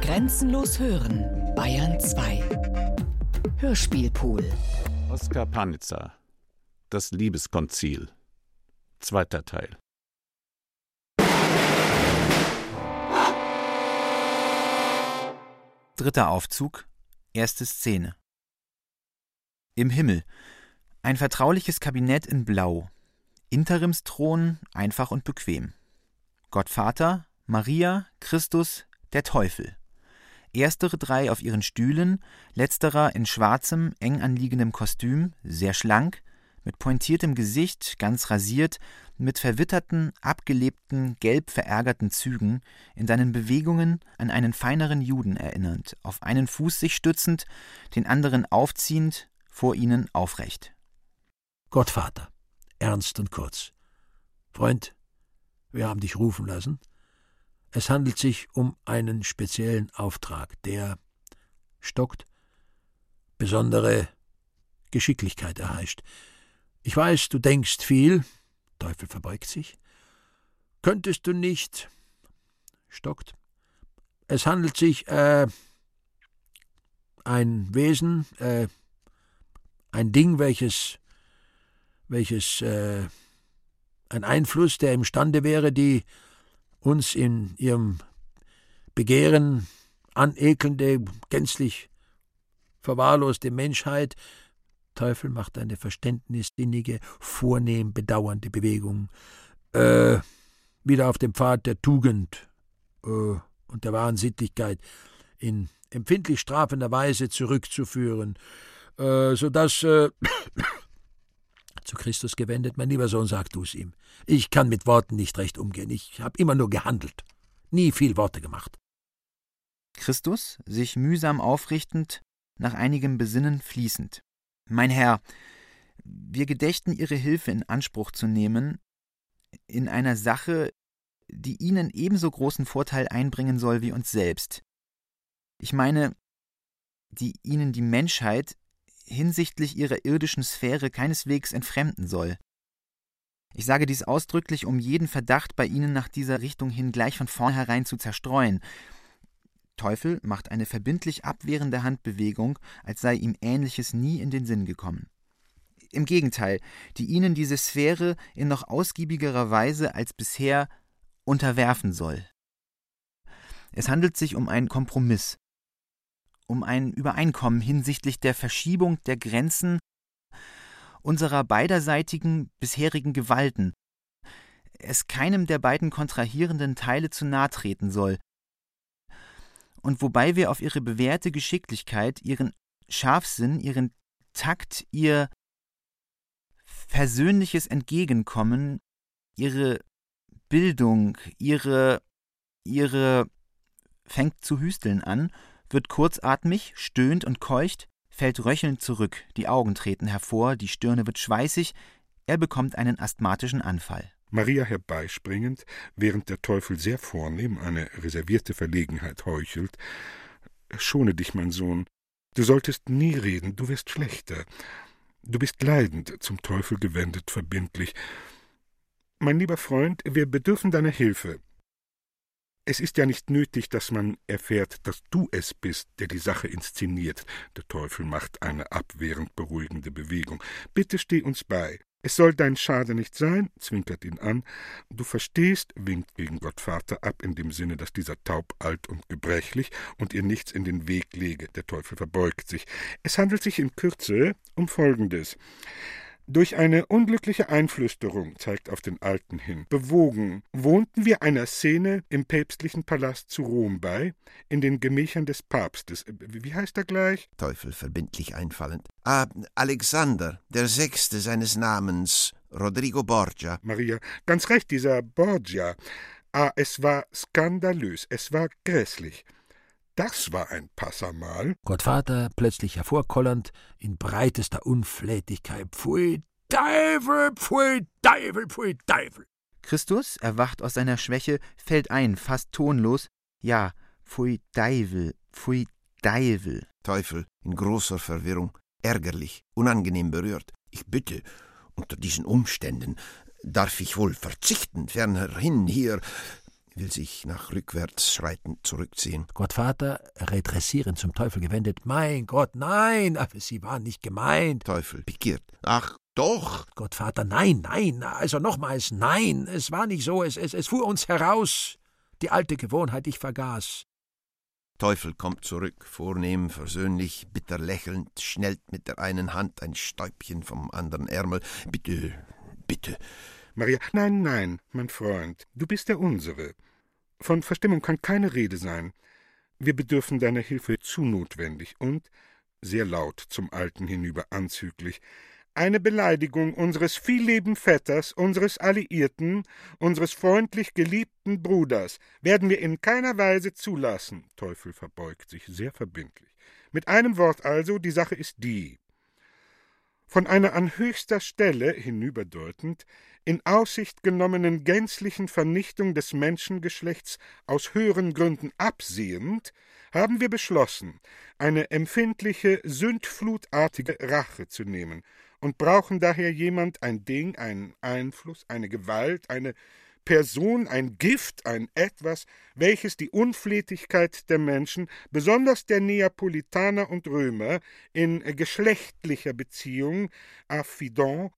Grenzenlos hören, Bayern 2. Hörspielpool. Oskar Panitzer. Das Liebeskonzil. Zweiter Teil. Dritter Aufzug, erste Szene. Im Himmel. Ein vertrauliches Kabinett in Blau. Interimsthron, einfach und bequem. Gottvater, Maria, Christus, der Teufel. Erstere drei auf ihren Stühlen, letzterer in schwarzem, eng anliegendem Kostüm, sehr schlank, mit pointiertem Gesicht, ganz rasiert, mit verwitterten, abgelebten, gelb verärgerten Zügen, in seinen Bewegungen an einen feineren Juden erinnernd, auf einen Fuß sich stützend, den anderen aufziehend, vor ihnen aufrecht. Gottvater, ernst und kurz. Freund, wir haben dich rufen lassen. Es handelt sich um einen speziellen Auftrag, der stockt, besondere Geschicklichkeit erheischt. Ich weiß, du denkst viel, Teufel verbeugt sich. Könntest du nicht. stockt. Es handelt sich, äh, ein Wesen, äh, ein Ding, welches, welches, äh, ein Einfluss, der imstande wäre, die uns in ihrem Begehren anekelnde, gänzlich verwahrloste Menschheit Teufel macht eine verständnissinnige, vornehm bedauernde Bewegung. Äh, wieder auf dem Pfad der Tugend äh, und der wahren Sittlichkeit in empfindlich strafender Weise zurückzuführen, äh, so äh, zu Christus gewendet, mein lieber Sohn, sag du es ihm. Ich kann mit Worten nicht recht umgehen. Ich habe immer nur gehandelt, nie viel Worte gemacht. Christus, sich mühsam aufrichtend, nach einigem Besinnen fließend. Mein Herr, wir gedächten Ihre Hilfe in Anspruch zu nehmen, in einer Sache, die Ihnen ebenso großen Vorteil einbringen soll wie uns selbst. Ich meine, die Ihnen die Menschheit hinsichtlich Ihrer irdischen Sphäre keineswegs entfremden soll. Ich sage dies ausdrücklich, um jeden Verdacht bei Ihnen nach dieser Richtung hin gleich von vornherein zu zerstreuen, Teufel macht eine verbindlich abwehrende Handbewegung, als sei ihm Ähnliches nie in den Sinn gekommen. Im Gegenteil, die ihnen diese Sphäre in noch ausgiebigerer Weise als bisher unterwerfen soll. Es handelt sich um einen Kompromiss, um ein Übereinkommen hinsichtlich der Verschiebung der Grenzen unserer beiderseitigen bisherigen Gewalten, es keinem der beiden kontrahierenden Teile zu nahe treten soll, und wobei wir auf ihre bewährte Geschicklichkeit, ihren Scharfsinn, ihren Takt, ihr persönliches Entgegenkommen, ihre Bildung, ihre ihre fängt zu hüsteln an, wird kurzatmig, stöhnt und keucht, fällt röchelnd zurück, die Augen treten hervor, die Stirne wird schweißig, er bekommt einen asthmatischen Anfall. Maria herbeispringend, während der Teufel sehr vornehm eine reservierte Verlegenheit heuchelt. Schone dich, mein Sohn. Du solltest nie reden, du wirst schlechter. Du bist leidend, zum Teufel gewendet, verbindlich. Mein lieber Freund, wir bedürfen deiner Hilfe. Es ist ja nicht nötig, dass man erfährt, dass du es bist, der die Sache inszeniert. Der Teufel macht eine abwehrend beruhigende Bewegung. Bitte steh uns bei. Es soll dein Schade nicht sein, zwinkert ihn an. Du verstehst, winkt gegen Gottvater ab in dem Sinne, dass dieser taub, alt und gebrechlich und ihr nichts in den Weg lege. Der Teufel verbeugt sich. Es handelt sich in Kürze um Folgendes. Durch eine unglückliche Einflüsterung, zeigt auf den Alten hin, bewogen, wohnten wir einer Szene im päpstlichen Palast zu Rom bei, in den Gemächern des Papstes. Wie heißt er gleich? Teufel verbindlich einfallend. Ah, Alexander, der Sechste seines Namens, Rodrigo Borgia. Maria, ganz recht, dieser Borgia. Ah, es war skandalös, es war grässlich. Das war ein Passamal. Gottvater plötzlich hervorkollernd, in breitester Unflätigkeit. Pfui Teufel, pfui Teufel, pfui Teufel. Christus erwacht aus seiner Schwäche, fällt ein, fast tonlos. Ja, pfui Teufel, pfui Teufel. Teufel, in großer Verwirrung, ärgerlich, unangenehm berührt. Ich bitte, unter diesen Umständen darf ich wohl verzichten, fernerhin hier will sich nach rückwärts schreitend zurückziehen. Gottvater, redressierend zum Teufel gewendet. Mein Gott, nein, aber Sie waren nicht gemeint. Teufel, pikiert. Ach, doch. Gottvater, nein, nein, also nochmals, nein, es war nicht so, es, es, es fuhr uns heraus. Die alte Gewohnheit, ich vergaß. Teufel kommt zurück, vornehm, versöhnlich, bitter lächelnd, schnellt mit der einen Hand ein Stäubchen vom anderen Ärmel. Bitte, bitte. Maria, nein, nein, mein Freund, du bist der unsere. Von Verstimmung kann keine Rede sein. Wir bedürfen deiner Hilfe zu notwendig und, sehr laut zum Alten hinüber anzüglich, eine Beleidigung unseres viellieben Vetters, unseres Alliierten, unseres freundlich geliebten Bruders werden wir in keiner Weise zulassen. Teufel verbeugt sich sehr verbindlich. Mit einem Wort also, die Sache ist die. Von einer an höchster Stelle, hinüberdeutend, in Aussicht genommenen gänzlichen Vernichtung des Menschengeschlechts aus höheren Gründen absehend, haben wir beschlossen, eine empfindliche, sündflutartige Rache zu nehmen und brauchen daher jemand, ein Ding, einen Einfluss, eine Gewalt, eine Person, ein Gift, ein Etwas, welches die Unflätigkeit der Menschen, besonders der Neapolitaner und Römer, in geschlechtlicher Beziehung, affidant,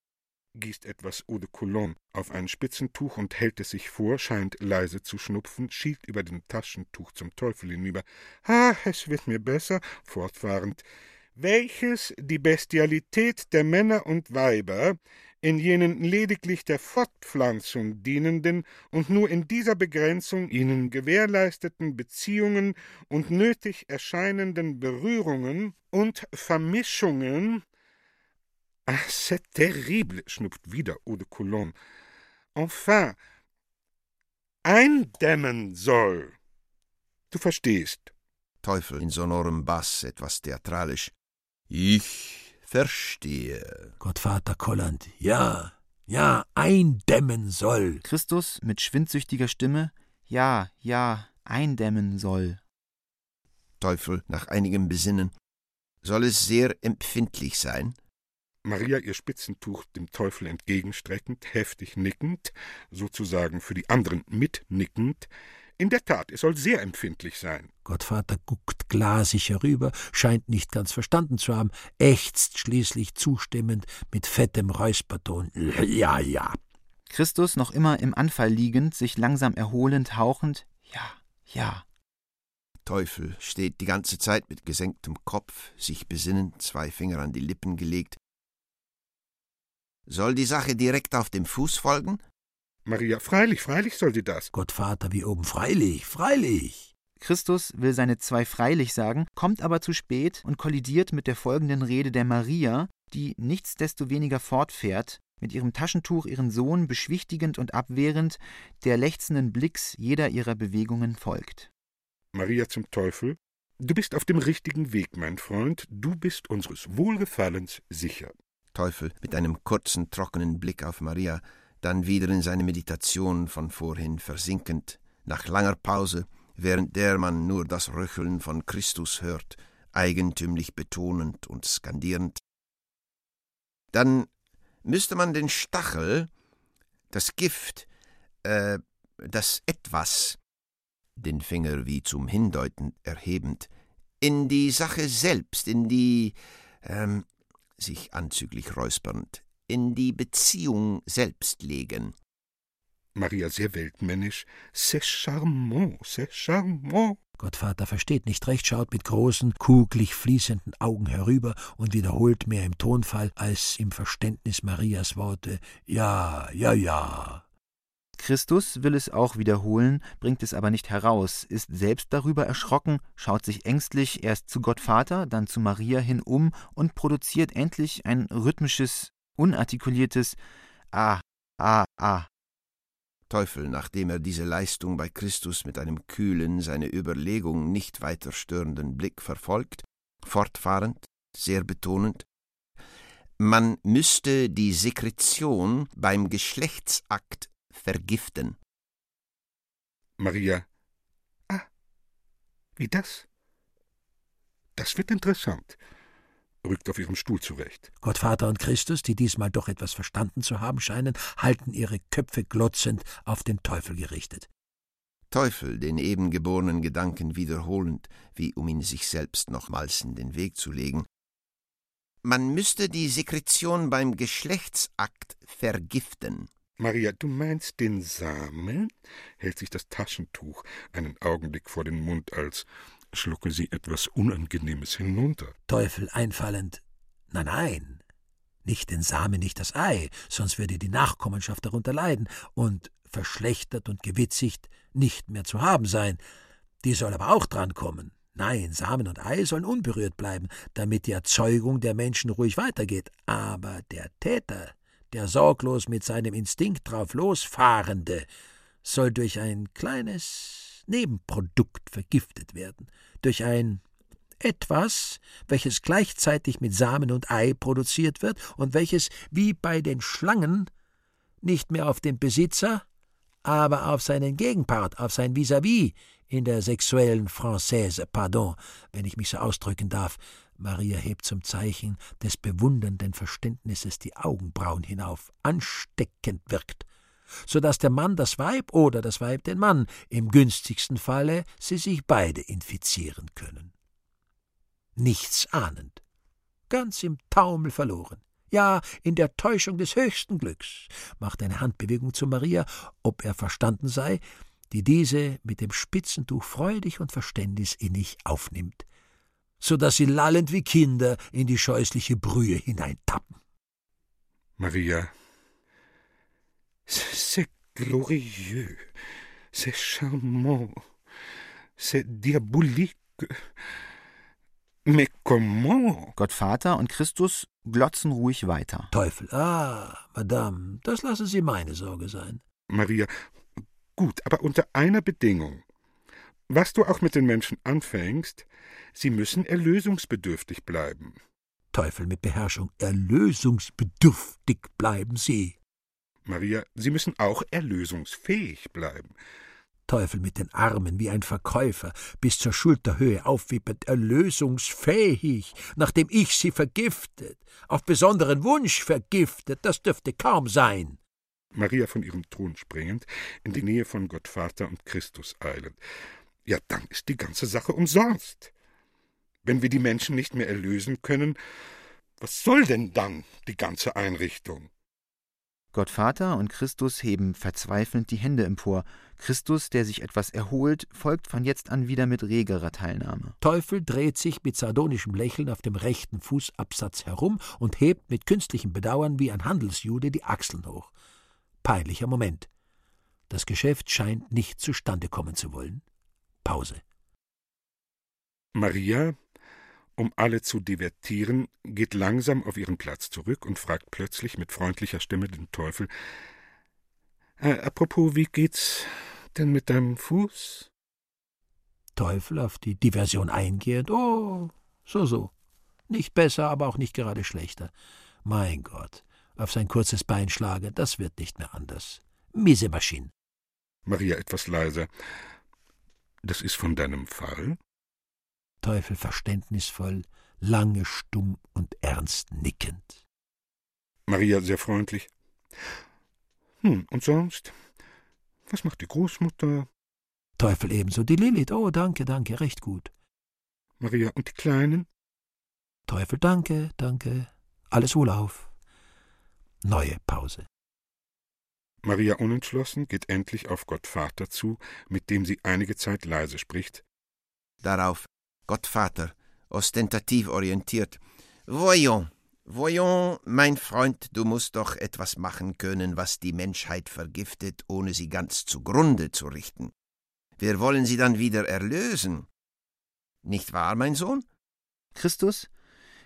gießt etwas Eau de Cologne auf ein Spitzentuch und hält es sich vor, scheint leise zu schnupfen, schielt über dem Taschentuch zum Teufel hinüber. Ah, es wird mir besser, fortfahrend. Welches die Bestialität der Männer und Weiber in jenen lediglich der Fortpflanzung dienenden und nur in dieser Begrenzung ihnen gewährleisteten Beziehungen und nötig erscheinenden Berührungen und Vermischungen Ah, c'est terrible, schnupft wieder Eau de Cologne. Enfin, eindämmen soll. Du verstehst. Teufel in sonorem Bass, etwas theatralisch. Ich verstehe. Gottvater Kolland, ja, ja, eindämmen soll. Christus mit schwindsüchtiger Stimme, ja, ja, eindämmen soll. Teufel nach einigem Besinnen. Soll es sehr empfindlich sein? Maria ihr Spitzentuch dem Teufel entgegenstreckend, heftig nickend, sozusagen für die anderen mitnickend. In der Tat, es soll sehr empfindlich sein. Gottvater guckt glasig herüber, scheint nicht ganz verstanden zu haben, ächzt schließlich zustimmend mit fettem Räusperton. Ja, ja. Christus noch immer im Anfall liegend, sich langsam erholend, hauchend. Ja, ja. Teufel steht die ganze Zeit mit gesenktem Kopf, sich besinnend, zwei Finger an die Lippen gelegt, soll die Sache direkt auf dem Fuß folgen? Maria, freilich, freilich soll sie das. Gottvater wie oben, freilich, freilich. Christus will seine zwei freilich sagen, kommt aber zu spät und kollidiert mit der folgenden Rede der Maria, die nichtsdestoweniger fortfährt, mit ihrem Taschentuch ihren Sohn beschwichtigend und abwehrend, der lechzenden Blicks jeder ihrer Bewegungen folgt. Maria zum Teufel, du bist auf dem richtigen Weg, mein Freund, du bist unseres Wohlgefallens sicher. Teufel mit einem kurzen, trockenen Blick auf Maria, dann wieder in seine Meditation von vorhin versinkend, nach langer Pause, während der man nur das Röcheln von Christus hört, eigentümlich betonend und skandierend. Dann müsste man den Stachel, das Gift, äh, das Etwas, den Finger wie zum Hindeuten erhebend, in die Sache selbst, in die, ähm, sich anzüglich räuspernd, in die Beziehung selbst legen. Maria sehr weltmännisch. C'est charmant, c'est charmant. Gottvater versteht nicht recht, schaut mit großen, kugelig fließenden Augen herüber und wiederholt mehr im Tonfall als im Verständnis Marias Worte Ja, ja, ja. Christus will es auch wiederholen, bringt es aber nicht heraus, ist selbst darüber erschrocken, schaut sich ängstlich erst zu Gottvater, dann zu Maria hin um und produziert endlich ein rhythmisches, unartikuliertes Ah, ah, ah. Teufel, nachdem er diese Leistung bei Christus mit einem kühlen, seine Überlegung nicht weiter störenden Blick verfolgt, fortfahrend, sehr betonend, man müsste die Sekretion beim Geschlechtsakt vergiften. Maria. Ah, wie das? Das wird interessant. Rückt auf ihrem Stuhl zurecht. Gottvater und Christus, die diesmal doch etwas verstanden zu haben scheinen, halten ihre Köpfe glotzend auf den Teufel gerichtet. Teufel den eben geborenen Gedanken wiederholend, wie um ihn sich selbst nochmals in den Weg zu legen. Man müsste die Sekretion beim Geschlechtsakt vergiften. Maria, du meinst den Samen? hält sich das Taschentuch einen Augenblick vor den Mund, als schlucke sie etwas Unangenehmes hinunter. Teufel einfallend. Nein, nein. Nicht den Samen, nicht das Ei, sonst würde die Nachkommenschaft darunter leiden und verschlechtert und gewitzigt nicht mehr zu haben sein. Die soll aber auch drankommen. Nein, Samen und Ei sollen unberührt bleiben, damit die Erzeugung der Menschen ruhig weitergeht. Aber der Täter, der sorglos mit seinem Instinkt drauf losfahrende, soll durch ein kleines Nebenprodukt vergiftet werden, durch ein etwas, welches gleichzeitig mit Samen und Ei produziert wird und welches, wie bei den Schlangen, nicht mehr auf den Besitzer, aber auf seinen Gegenpart, auf sein Vis-à-vis -vis in der sexuellen Française, pardon, wenn ich mich so ausdrücken darf. Maria hebt zum Zeichen des bewundernden Verständnisses die Augenbrauen hinauf, ansteckend wirkt, so dass der Mann das Weib oder das Weib den Mann, im günstigsten Falle sie sich beide infizieren können. Nichts ahnend, ganz im Taumel verloren ja in der Täuschung des höchsten Glücks, macht eine Handbewegung zu Maria, ob er verstanden sei, die diese mit dem Spitzentuch freudig und verständnisinnig aufnimmt, so dass sie lallend wie Kinder in die scheußliche Brühe hineintappen. Maria, c'est glorieux, c'est charmant, c'est diabolique. Mais comment? Gottvater und Christus glotzen ruhig weiter. Teufel, ah, Madame, das lassen Sie meine Sorge sein. Maria, gut, aber unter einer Bedingung. Was du auch mit den Menschen anfängst, sie müssen erlösungsbedürftig bleiben. Teufel mit Beherrschung, erlösungsbedürftig bleiben Sie. Maria, sie müssen auch erlösungsfähig bleiben. Teufel mit den Armen wie ein Verkäufer, bis zur Schulterhöhe aufwippend, erlösungsfähig, nachdem ich sie vergiftet, auf besonderen Wunsch vergiftet, das dürfte kaum sein. Maria von ihrem Thron springend, in die Nähe von Gottvater und Christus eilend. Ja, dann ist die ganze Sache umsonst. Wenn wir die Menschen nicht mehr erlösen können, was soll denn dann die ganze Einrichtung? Gottvater und Christus heben verzweifelnd die Hände empor. Christus, der sich etwas erholt, folgt von jetzt an wieder mit regerer Teilnahme. Teufel dreht sich mit sardonischem Lächeln auf dem rechten Fußabsatz herum und hebt mit künstlichem Bedauern wie ein Handelsjude die Achseln hoch. Peinlicher Moment. Das Geschäft scheint nicht zustande kommen zu wollen. Pause. Maria um alle zu divertieren, geht langsam auf ihren Platz zurück und fragt plötzlich mit freundlicher Stimme den Teufel äh, Apropos, wie geht's denn mit deinem Fuß? Teufel auf die Diversion eingehend. Oh, so, so. Nicht besser, aber auch nicht gerade schlechter. Mein Gott, auf sein kurzes Bein schlagen, das wird nicht mehr anders. Miese Maschine. Maria etwas leiser. Das ist von deinem Fall? Teufel verständnisvoll, lange stumm und ernst nickend. Maria sehr freundlich. Hm, und sonst? Was macht die Großmutter? Teufel ebenso. Die Lilith. Oh, danke, danke, recht gut. Maria, und die Kleinen? Teufel, danke, danke. Alles wohlauf. Neue Pause. Maria unentschlossen geht endlich auf Gottvater zu, mit dem sie einige Zeit leise spricht. Darauf Gottvater, ostentativ orientiert. Voyons, voyons, mein Freund, du musst doch etwas machen können, was die Menschheit vergiftet, ohne sie ganz zugrunde zu richten. Wir wollen sie dann wieder erlösen. Nicht wahr, mein Sohn? Christus,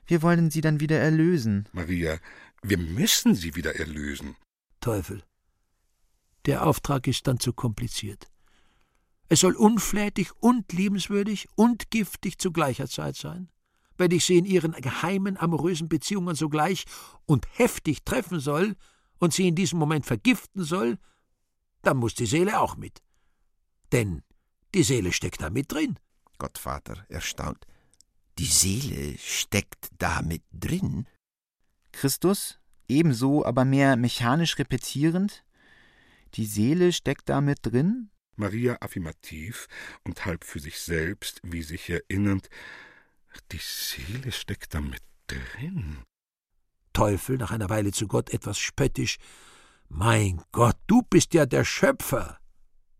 wir wollen sie dann wieder erlösen. Maria, wir müssen sie wieder erlösen. Teufel. Der Auftrag ist dann zu kompliziert. Es soll unflätig und liebenswürdig und giftig zu gleicher Zeit sein. Wenn ich sie in ihren geheimen amorösen Beziehungen sogleich und heftig treffen soll und sie in diesem Moment vergiften soll, dann muss die Seele auch mit. Denn die Seele steckt da mit drin. Gottvater, erstaunt. Die Seele steckt da mit drin? Christus, ebenso, aber mehr mechanisch repetierend. Die Seele steckt da mit drin? Maria affirmativ und halb für sich selbst, wie sich erinnernd, die Seele steckt da mit drin. Teufel nach einer Weile zu Gott etwas spöttisch. Mein Gott, du bist ja der Schöpfer.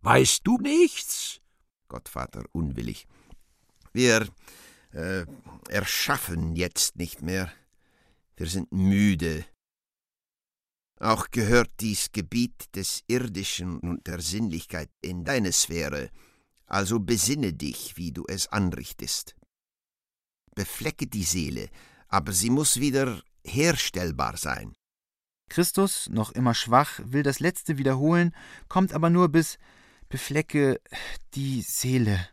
Weißt du nichts? Gottvater unwillig. Wir äh, erschaffen jetzt nicht mehr. Wir sind müde. Auch gehört dies Gebiet des Irdischen und der Sinnlichkeit in deine Sphäre, also besinne dich, wie du es anrichtest. Beflecke die Seele, aber sie muss wieder herstellbar sein. Christus, noch immer schwach, will das letzte wiederholen, kommt aber nur bis beflecke die Seele.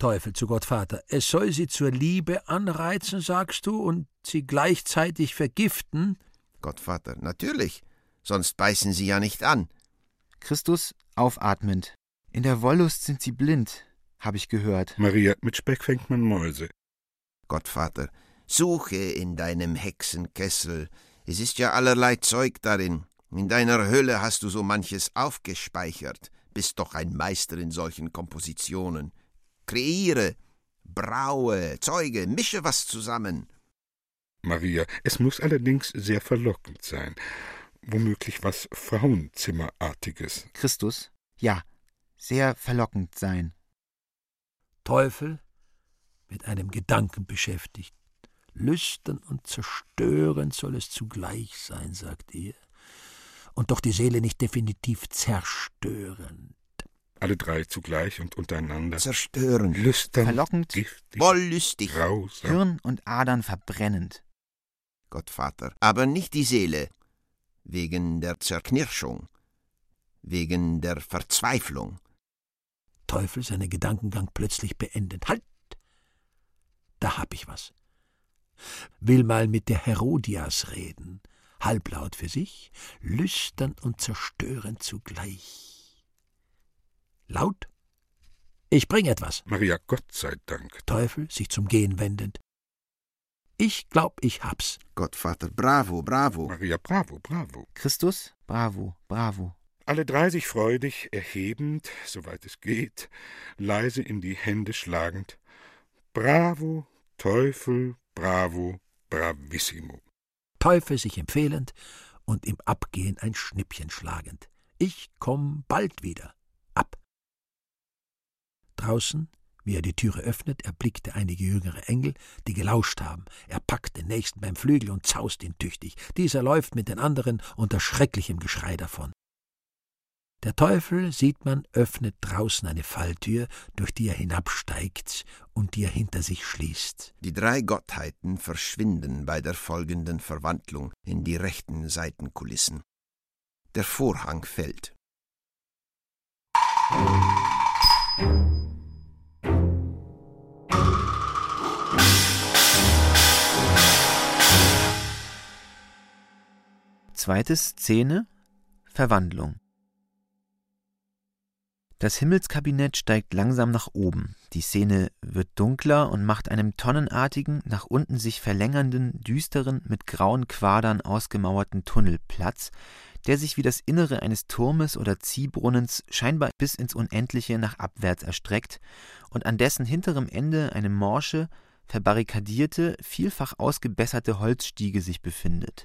Teufel zu Gott Vater, es soll sie zur Liebe anreizen, sagst du, und sie gleichzeitig vergiften? Gottvater, natürlich, sonst beißen sie ja nicht an. Christus aufatmend. In der Wollust sind sie blind, habe ich gehört. Maria, mit Speck fängt man Mäuse. Gottvater, suche in deinem Hexenkessel, es ist ja allerlei Zeug darin. In deiner Hölle hast du so manches aufgespeichert, bist doch ein Meister in solchen Kompositionen. Kreiere, braue, zeuge, mische was zusammen. Maria, es muss allerdings sehr verlockend sein. Womöglich was Frauenzimmerartiges. Christus, ja, sehr verlockend sein. Teufel, mit einem Gedanken beschäftigt. Lüstern und zerstörend soll es zugleich sein, sagt er, und doch die Seele nicht definitiv zerstörend. Alle drei zugleich und untereinander. Zerstörend. Lüstern. Verlockend. Giftig. Wollüstig. Grausam. Hirn und Adern verbrennend. Gottvater, aber nicht die Seele, wegen der Zerknirschung, wegen der Verzweiflung. Teufel seinen Gedankengang plötzlich beendend. Halt! Da hab ich was. Will mal mit der Herodias reden, halblaut für sich, lüstern und zerstörend zugleich. Laut? Ich bring etwas. Maria, Gott sei Dank. Teufel, sich zum Gehen wendend. Ich glaub, ich hab's. Gottvater, bravo, bravo. Maria, bravo, bravo. Christus, bravo, bravo. Alle drei sich freudig erhebend, soweit es geht, leise in die Hände schlagend. Bravo, Teufel, bravo, bravissimo. Teufel sich empfehlend und im Abgehen ein Schnippchen schlagend. Ich komm bald wieder. Ab. Draußen, wie er die Türe öffnet, erblickte einige jüngere Engel, die gelauscht haben. Er packt den nächsten beim Flügel und zaust ihn tüchtig. Dieser läuft mit den anderen unter schrecklichem Geschrei davon. Der Teufel, sieht man, öffnet draußen eine Falltür, durch die er hinabsteigt und die er hinter sich schließt. Die drei Gottheiten verschwinden bei der folgenden Verwandlung in die rechten Seitenkulissen. Der Vorhang fällt. Zweite Szene Verwandlung Das Himmelskabinett steigt langsam nach oben. Die Szene wird dunkler und macht einem tonnenartigen, nach unten sich verlängernden, düsteren, mit grauen Quadern ausgemauerten Tunnel Platz, der sich wie das Innere eines Turmes oder Ziehbrunnens scheinbar bis ins Unendliche nach abwärts erstreckt und an dessen hinterem Ende eine morsche, verbarrikadierte, vielfach ausgebesserte Holzstiege sich befindet.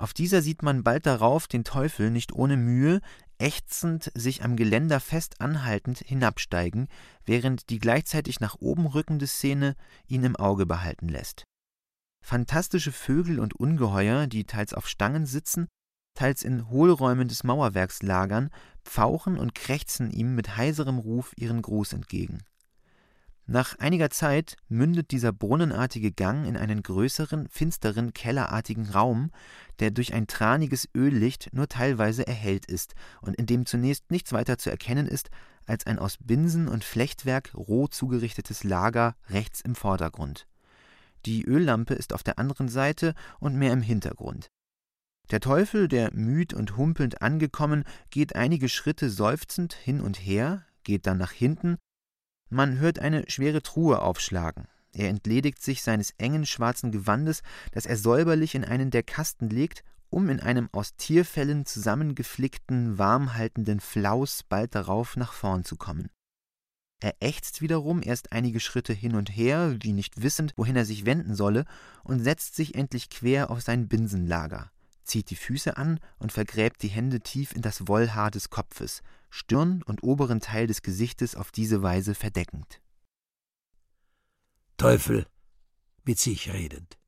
Auf dieser sieht man bald darauf den Teufel nicht ohne Mühe, ächzend, sich am Geländer fest anhaltend hinabsteigen, während die gleichzeitig nach oben rückende Szene ihn im Auge behalten lässt. Fantastische Vögel und Ungeheuer, die teils auf Stangen sitzen, teils in Hohlräumen des Mauerwerks lagern, pfauchen und krächzen ihm mit heiserem Ruf ihren Gruß entgegen. Nach einiger Zeit mündet dieser brunnenartige Gang in einen größeren, finsteren, kellerartigen Raum, der durch ein traniges Öllicht nur teilweise erhellt ist und in dem zunächst nichts weiter zu erkennen ist als ein aus Binsen und Flechtwerk roh zugerichtetes Lager rechts im Vordergrund. Die Öllampe ist auf der anderen Seite und mehr im Hintergrund. Der Teufel, der müd und humpelnd angekommen, geht einige Schritte seufzend hin und her, geht dann nach hinten man hört eine schwere Truhe aufschlagen. Er entledigt sich seines engen schwarzen Gewandes, das er säuberlich in einen der Kasten legt, um in einem aus Tierfellen zusammengeflickten, warmhaltenden Flaus bald darauf nach vorn zu kommen. Er ächzt wiederum erst einige Schritte hin und her, wie nicht wissend, wohin er sich wenden solle, und setzt sich endlich quer auf sein Binsenlager, zieht die Füße an und vergräbt die Hände tief in das Wollhaar des Kopfes, Stirn und oberen Teil des Gesichtes auf diese Weise verdeckend. Teufel, mit sich redend.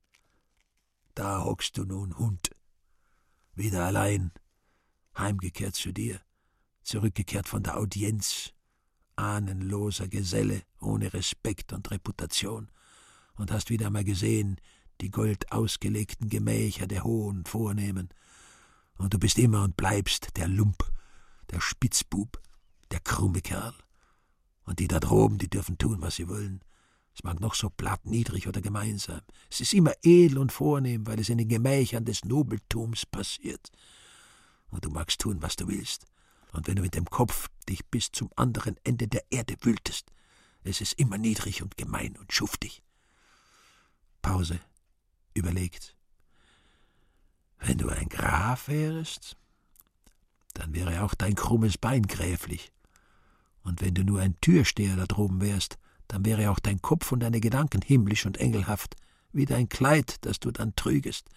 Da hockst du nun, Hund. Wieder allein, heimgekehrt zu dir, zurückgekehrt von der Audienz, ahnenloser Geselle, ohne Respekt und Reputation, und hast wieder einmal gesehen, die goldausgelegten Gemächer der hohen Vornehmen, und du bist immer und bleibst der Lump, der Spitzbub, der krumme Kerl. Und die da droben, die dürfen tun, was sie wollen. Es mag noch so platt, niedrig oder gemeinsam. Es ist immer edel und vornehm, weil es in den Gemächern des Nobeltums passiert. Und du magst tun, was du willst. Und wenn du mit dem Kopf dich bis zum anderen Ende der Erde wühltest, es ist immer niedrig und gemein und schuftig. Pause. Überlegt. Wenn du ein Graf wärest, dann wäre auch dein krummes Bein gräflich. Und wenn du nur ein Türsteher da droben wärst, dann wäre auch dein Kopf und deine Gedanken himmlisch und engelhaft, wie dein Kleid, das du dann trügest.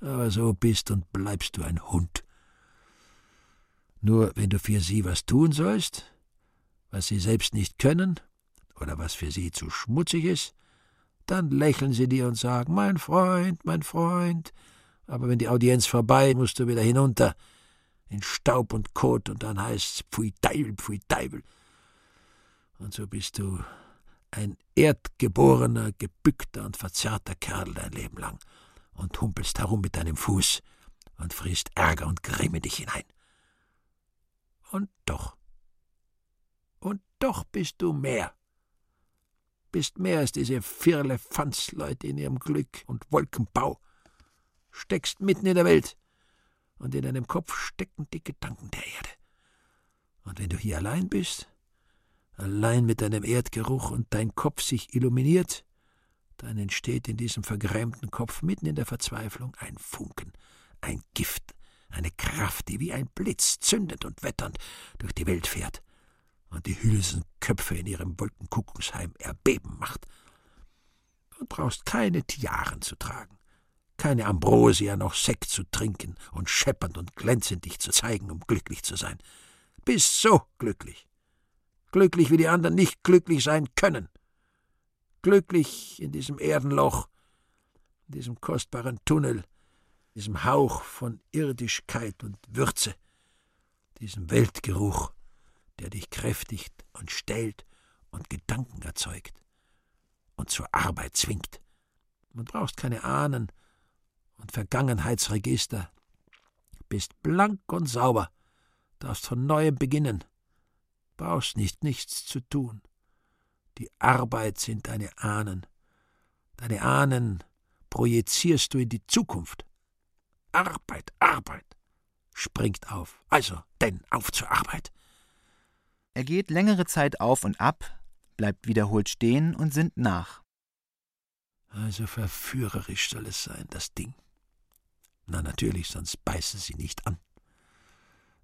Aber so bist und bleibst du ein Hund. Nur wenn du für sie was tun sollst, was sie selbst nicht können, oder was für sie zu schmutzig ist, dann lächeln sie dir und sagen, mein Freund, mein Freund, aber wenn die Audienz vorbei, musst du wieder hinunter, in Staub und Kot, und dann heißt's Pfui Teufel, Pfui Teufel. Und so bist du ein erdgeborener, gebückter und verzerrter Kerl dein Leben lang und humpelst herum mit deinem Fuß und frisst Ärger und Grimm in dich hinein. Und doch, und doch bist du mehr. Bist mehr als diese Firlefanzleute in ihrem Glück und Wolkenbau. Steckst mitten in der Welt und in deinem Kopf stecken die Gedanken der Erde. Und wenn du hier allein bist, allein mit deinem Erdgeruch und dein Kopf sich illuminiert, dann entsteht in diesem vergrämten Kopf mitten in der Verzweiflung ein Funken, ein Gift, eine Kraft, die wie ein Blitz zündend und wetternd durch die Welt fährt und die Hülsenköpfe in ihrem Wolkenkuckucksheim erbeben macht. Du brauchst keine Tiaren zu tragen, keine Ambrosia noch Sekt zu trinken und scheppernd und glänzend dich zu zeigen, um glücklich zu sein. Bist so glücklich, glücklich wie die anderen nicht glücklich sein können. Glücklich in diesem Erdenloch, in diesem kostbaren Tunnel, diesem Hauch von Irdischkeit und Würze, diesem Weltgeruch, der dich kräftigt und stellt und Gedanken erzeugt und zur Arbeit zwingt. Man brauchst keine Ahnen und Vergangenheitsregister, bist blank und sauber, darfst von neuem beginnen, brauchst nicht nichts zu tun. Die Arbeit sind deine Ahnen. Deine Ahnen projizierst du in die Zukunft. Arbeit, Arbeit. Springt auf. Also, denn auf zur Arbeit. Er geht längere Zeit auf und ab, bleibt wiederholt stehen und sinnt nach. Also verführerisch soll es sein, das Ding. Na natürlich, sonst beißen sie nicht an.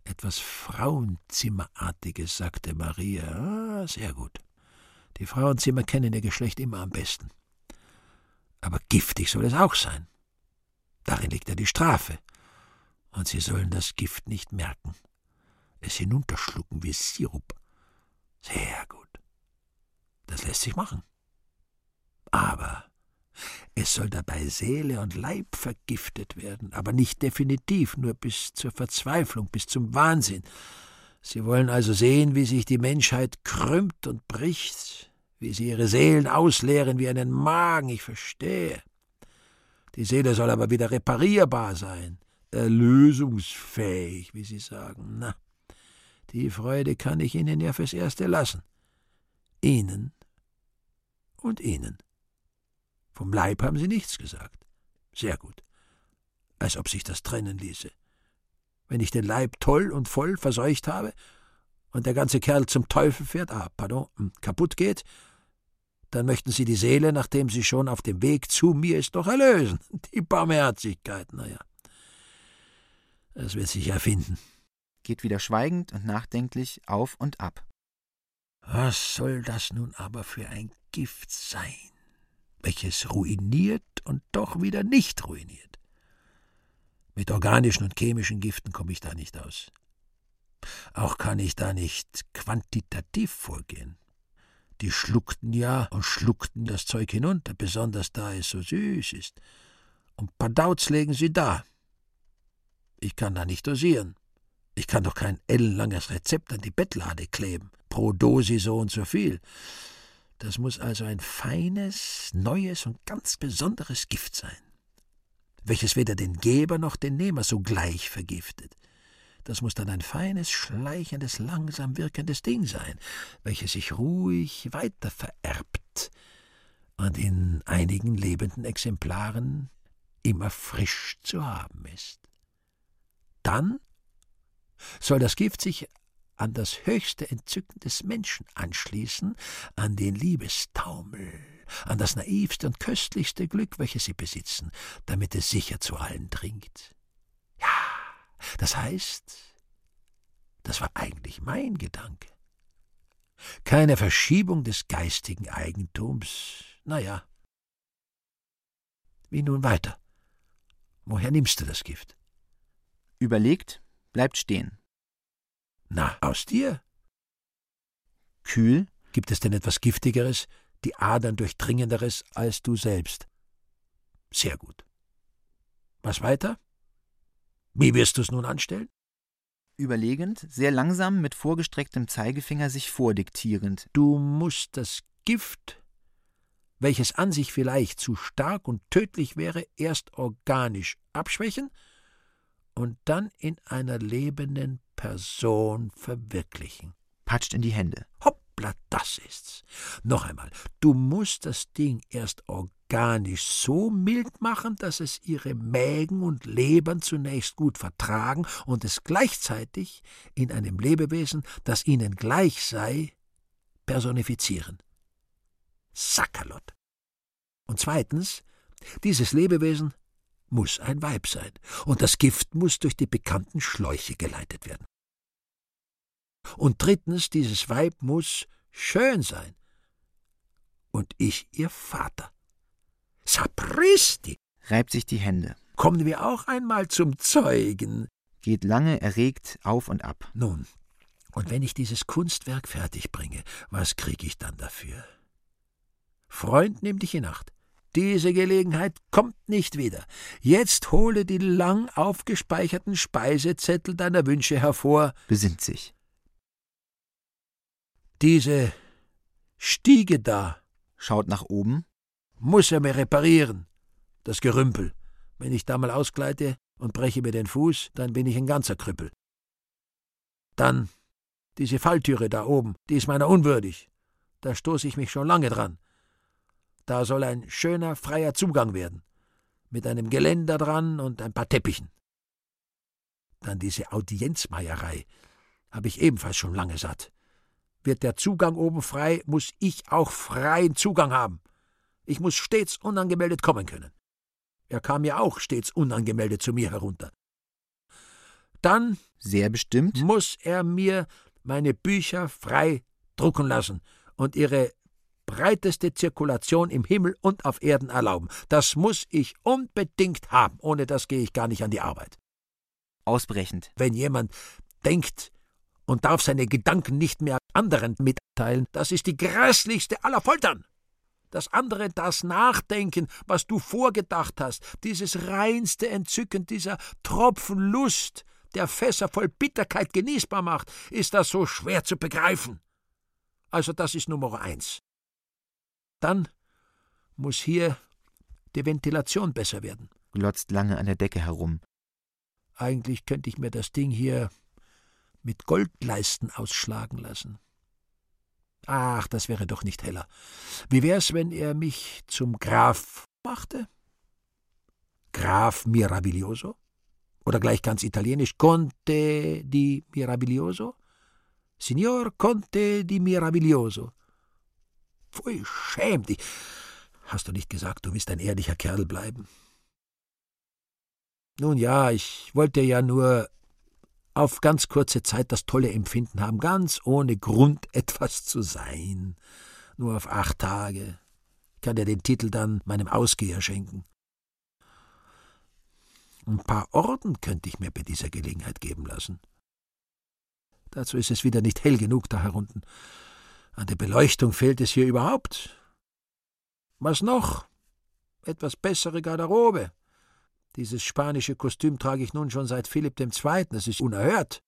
Etwas Frauenzimmerartiges, sagte Maria. Ah, sehr gut. Die Frauenzimmer kennen ihr Geschlecht immer am besten. Aber giftig soll es auch sein. Darin liegt ja die Strafe. Und sie sollen das Gift nicht merken. Es hinunterschlucken wie Sirup. Sehr gut. Das lässt sich machen. Aber es soll dabei Seele und Leib vergiftet werden, aber nicht definitiv, nur bis zur Verzweiflung, bis zum Wahnsinn. Sie wollen also sehen, wie sich die Menschheit krümmt und bricht, wie sie ihre Seelen ausleeren wie einen Magen, ich verstehe. Die Seele soll aber wieder reparierbar sein, erlösungsfähig, wie Sie sagen. Na, die Freude kann ich Ihnen ja fürs Erste lassen. Ihnen und Ihnen. Vom Leib haben Sie nichts gesagt. Sehr gut. Als ob sich das trennen ließe. Wenn ich den Leib toll und voll verseucht habe und der ganze Kerl zum Teufel fährt, ah, pardon, hm, kaputt geht, Dann möchten Sie die Seele, nachdem sie schon auf dem Weg zu mir ist, doch erlösen. Die Barmherzigkeit, naja. Es wird sich erfinden. Geht wieder schweigend und nachdenklich auf und ab. Was soll das nun aber für ein Gift sein, welches ruiniert und doch wieder nicht ruiniert? Mit organischen und chemischen Giften komme ich da nicht aus. Auch kann ich da nicht quantitativ vorgehen. Die schluckten ja und schluckten das Zeug hinunter, besonders da es so süß ist. Und Padauz legen sie da. Ich kann da nicht dosieren. Ich kann doch kein ellenlanges Rezept an die Bettlade kleben. Pro Dosi so und so viel. Das muss also ein feines, neues und ganz besonderes Gift sein, welches weder den Geber noch den Nehmer sogleich vergiftet. Das muss dann ein feines, schleichendes, langsam wirkendes Ding sein, welches sich ruhig weiter vererbt und in einigen lebenden Exemplaren immer frisch zu haben ist. Dann soll das Gift sich an das höchste Entzücken des Menschen anschließen, an den Liebestaumel, an das naivste und köstlichste Glück, welches sie besitzen, damit es sicher zu allen dringt. Ja, das heißt, das war eigentlich mein Gedanke. Keine Verschiebung des geistigen Eigentums. Na ja. Wie nun weiter? Woher nimmst du das Gift? Überlegt, bleibt stehen. Na, aus dir? Kühl? Gibt es denn etwas Giftigeres, die Adern durchdringenderes als du selbst? Sehr gut. Was weiter? Wie wirst du es nun anstellen? Überlegend, sehr langsam mit vorgestrecktem Zeigefinger sich vordiktierend. Du musst das Gift, welches an sich vielleicht zu stark und tödlich wäre, erst organisch abschwächen und dann in einer lebenden Person verwirklichen. Patscht in die Hände. Hoppla, das ist's. Noch einmal, du musst das Ding erst organisch so mild machen, dass es ihre Mägen und Lebern zunächst gut vertragen und es gleichzeitig in einem Lebewesen, das ihnen gleich sei, personifizieren. Sackerlot. Und zweitens, dieses Lebewesen muss ein Weib sein, und das Gift muss durch die bekannten Schläuche geleitet werden. Und drittens, dieses Weib muss schön sein, und ich ihr Vater. Sapristi! Reibt sich die Hände. Kommen wir auch einmal zum Zeugen. Geht lange erregt auf und ab. Nun, und wenn ich dieses Kunstwerk fertig bringe, was krieg ich dann dafür? Freund, nimm dich in Acht. Diese Gelegenheit kommt nicht wieder. Jetzt hole die lang aufgespeicherten Speisezettel deiner Wünsche hervor. Besinnt sich. Diese Stiege da. Schaut nach oben. Muss er mir reparieren. Das Gerümpel. Wenn ich da mal ausgleite und breche mir den Fuß, dann bin ich ein ganzer Krüppel. Dann diese Falltüre da oben, die ist meiner unwürdig. Da stoße ich mich schon lange dran. Da soll ein schöner, freier Zugang werden, mit einem Geländer dran und ein paar Teppichen. Dann diese Audienzmeierei, habe ich ebenfalls schon lange satt. Wird der Zugang oben frei, muss ich auch freien Zugang haben. Ich muss stets unangemeldet kommen können. Er kam ja auch stets unangemeldet zu mir herunter. Dann sehr bestimmt muss er mir meine Bücher frei drucken lassen und ihre breiteste Zirkulation im Himmel und auf Erden erlauben. Das muss ich unbedingt haben, ohne das gehe ich gar nicht an die Arbeit. Ausbrechend. Wenn jemand denkt und darf seine Gedanken nicht mehr anderen mitteilen, das ist die grässlichste aller Foltern. Das andere, das Nachdenken, was du vorgedacht hast, dieses reinste Entzücken, dieser Tropfen Lust, der Fässer voll Bitterkeit genießbar macht, ist das so schwer zu begreifen. Also das ist Nummer eins. Dann muss hier die Ventilation besser werden. Glotzt lange an der Decke herum. Eigentlich könnte ich mir das Ding hier mit Goldleisten ausschlagen lassen. Ach, das wäre doch nicht heller. Wie wär's, wenn er mich zum Graf machte? Graf Miraviglioso? Oder gleich ganz italienisch Conte di Miraviglioso? Signor Conte di Miraviglioso. Pfui, schäm dich. Hast du nicht gesagt, du willst ein ehrlicher Kerl bleiben? Nun ja, ich wollte ja nur auf ganz kurze Zeit das tolle Empfinden haben, ganz ohne Grund etwas zu sein. Nur auf acht Tage. Ich kann dir den Titel dann meinem Ausgeher schenken. Ein paar Orden könnte ich mir bei dieser Gelegenheit geben lassen. Dazu ist es wieder nicht hell genug da herunten. An der Beleuchtung fehlt es hier überhaupt. Was noch? Etwas bessere Garderobe. Dieses spanische Kostüm trage ich nun schon seit Philipp II. Das ist unerhört.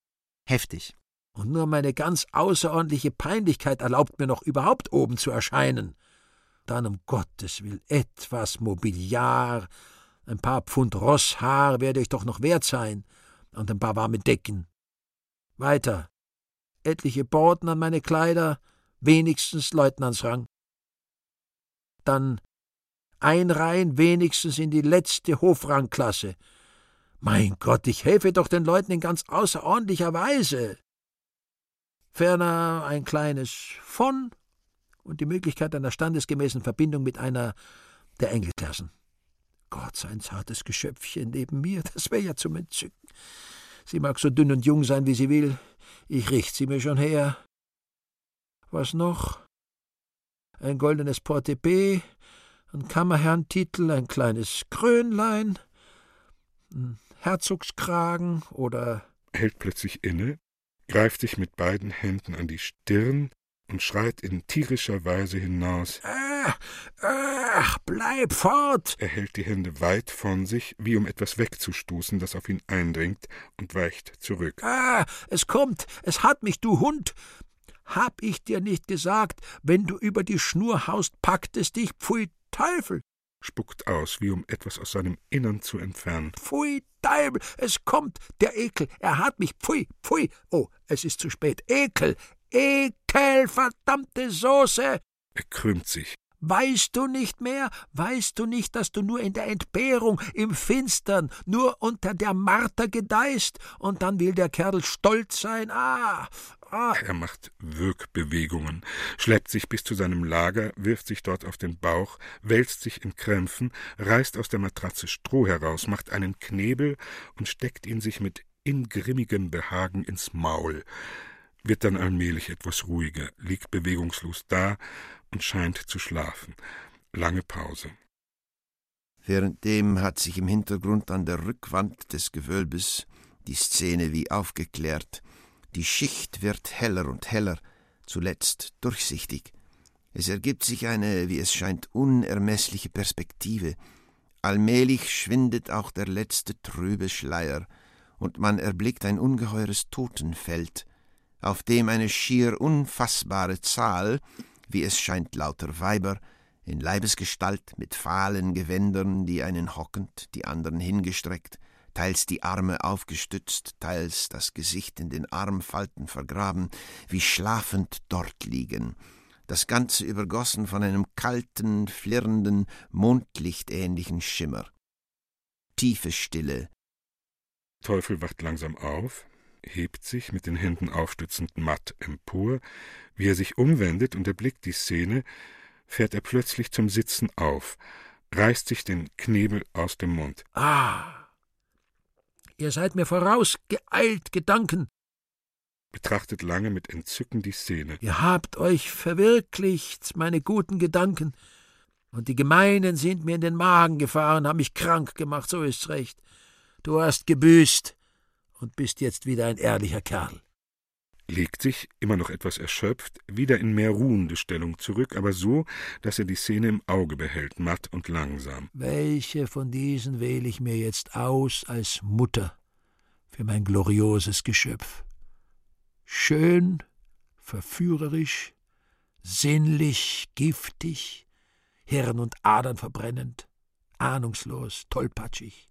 Heftig. Und nur meine ganz außerordentliche Peinlichkeit erlaubt mir noch überhaupt oben zu erscheinen. Dann um Gottes Willen etwas Mobiliar, ein paar Pfund Rosshaar werde ich doch noch wert sein, und ein paar warme Decken. Weiter. Etliche Borden an meine Kleider, wenigstens Leutnantsrang. Dann einreihen wenigstens in die letzte Hofrangklasse. Mein Gott, ich helfe doch den Leuten in ganz außerordentlicher Weise. Ferner ein kleines von und die Möglichkeit einer standesgemäßen Verbindung mit einer der Engelklassen. Gott, sein zartes Geschöpfchen neben mir, das wäre ja zum Entzücken. Sie mag so dünn und jung sein, wie sie will. Ich richt sie mir schon her. Was noch? Ein goldenes Portepee, ein Kammerherrentitel, ein kleines Krönlein, ein Herzogskragen oder. hält plötzlich inne, greift sich mit beiden Händen an die Stirn und schreit in tierischer Weise hinaus. Ach, ach, bleib fort! Er hält die Hände weit von sich, wie um etwas wegzustoßen, das auf ihn eindringt, und weicht zurück. Ah, es kommt, es hat mich, du Hund! Hab ich dir nicht gesagt, wenn du über die Schnur haust, packt es dich, pfui Teufel! spuckt aus, wie um etwas aus seinem Innern zu entfernen. Pfui Teufel, es kommt, der Ekel, er hat mich, pfui, pfui, oh, es ist zu spät, Ekel, Ekel, verdammte Soße! Er krümmt sich. Weißt du nicht mehr? Weißt du nicht, dass du nur in der Entbehrung, im Finstern, nur unter der Marter gedeihst? Und dann will der Kerl stolz sein. Ah, ah. Er macht Würgbewegungen, schleppt sich bis zu seinem Lager, wirft sich dort auf den Bauch, wälzt sich in Krämpfen, reißt aus der Matratze Stroh heraus, macht einen Knebel und steckt ihn sich mit ingrimmigem Behagen ins Maul wird dann allmählich etwas ruhiger, liegt bewegungslos da und scheint zu schlafen. Lange Pause. Währenddem hat sich im Hintergrund an der Rückwand des Gewölbes die Szene wie aufgeklärt. Die Schicht wird heller und heller, zuletzt durchsichtig. Es ergibt sich eine, wie es scheint, unermessliche Perspektive. Allmählich schwindet auch der letzte trübe Schleier, und man erblickt ein ungeheures Totenfeld, auf dem eine schier unfassbare Zahl, wie es scheint lauter Weiber, in Leibesgestalt mit fahlen Gewändern, die einen hockend, die anderen hingestreckt, teils die Arme aufgestützt, teils das Gesicht in den Armfalten vergraben, wie schlafend dort liegen, das Ganze übergossen von einem kalten, flirrenden, mondlichtähnlichen Schimmer. Tiefe Stille. Teufel wacht langsam auf, hebt sich mit den Händen aufstützend matt empor. Wie er sich umwendet und erblickt die Szene, fährt er plötzlich zum Sitzen auf, reißt sich den Knebel aus dem Mund. Ah! Ihr seid mir vorausgeeilt, Gedanken! Betrachtet lange mit Entzücken die Szene. Ihr habt euch verwirklicht, meine guten Gedanken. Und die Gemeinen sind mir in den Magen gefahren, haben mich krank gemacht, so ist's recht. Du hast gebüßt und bist jetzt wieder ein ehrlicher Kerl. Legt sich, immer noch etwas erschöpft, wieder in mehr ruhende Stellung zurück, aber so, dass er die Szene im Auge behält, matt und langsam. Welche von diesen wähle ich mir jetzt aus als Mutter für mein glorioses Geschöpf? Schön, verführerisch, sinnlich, giftig, Hirn und Adern verbrennend, ahnungslos, tollpatschig,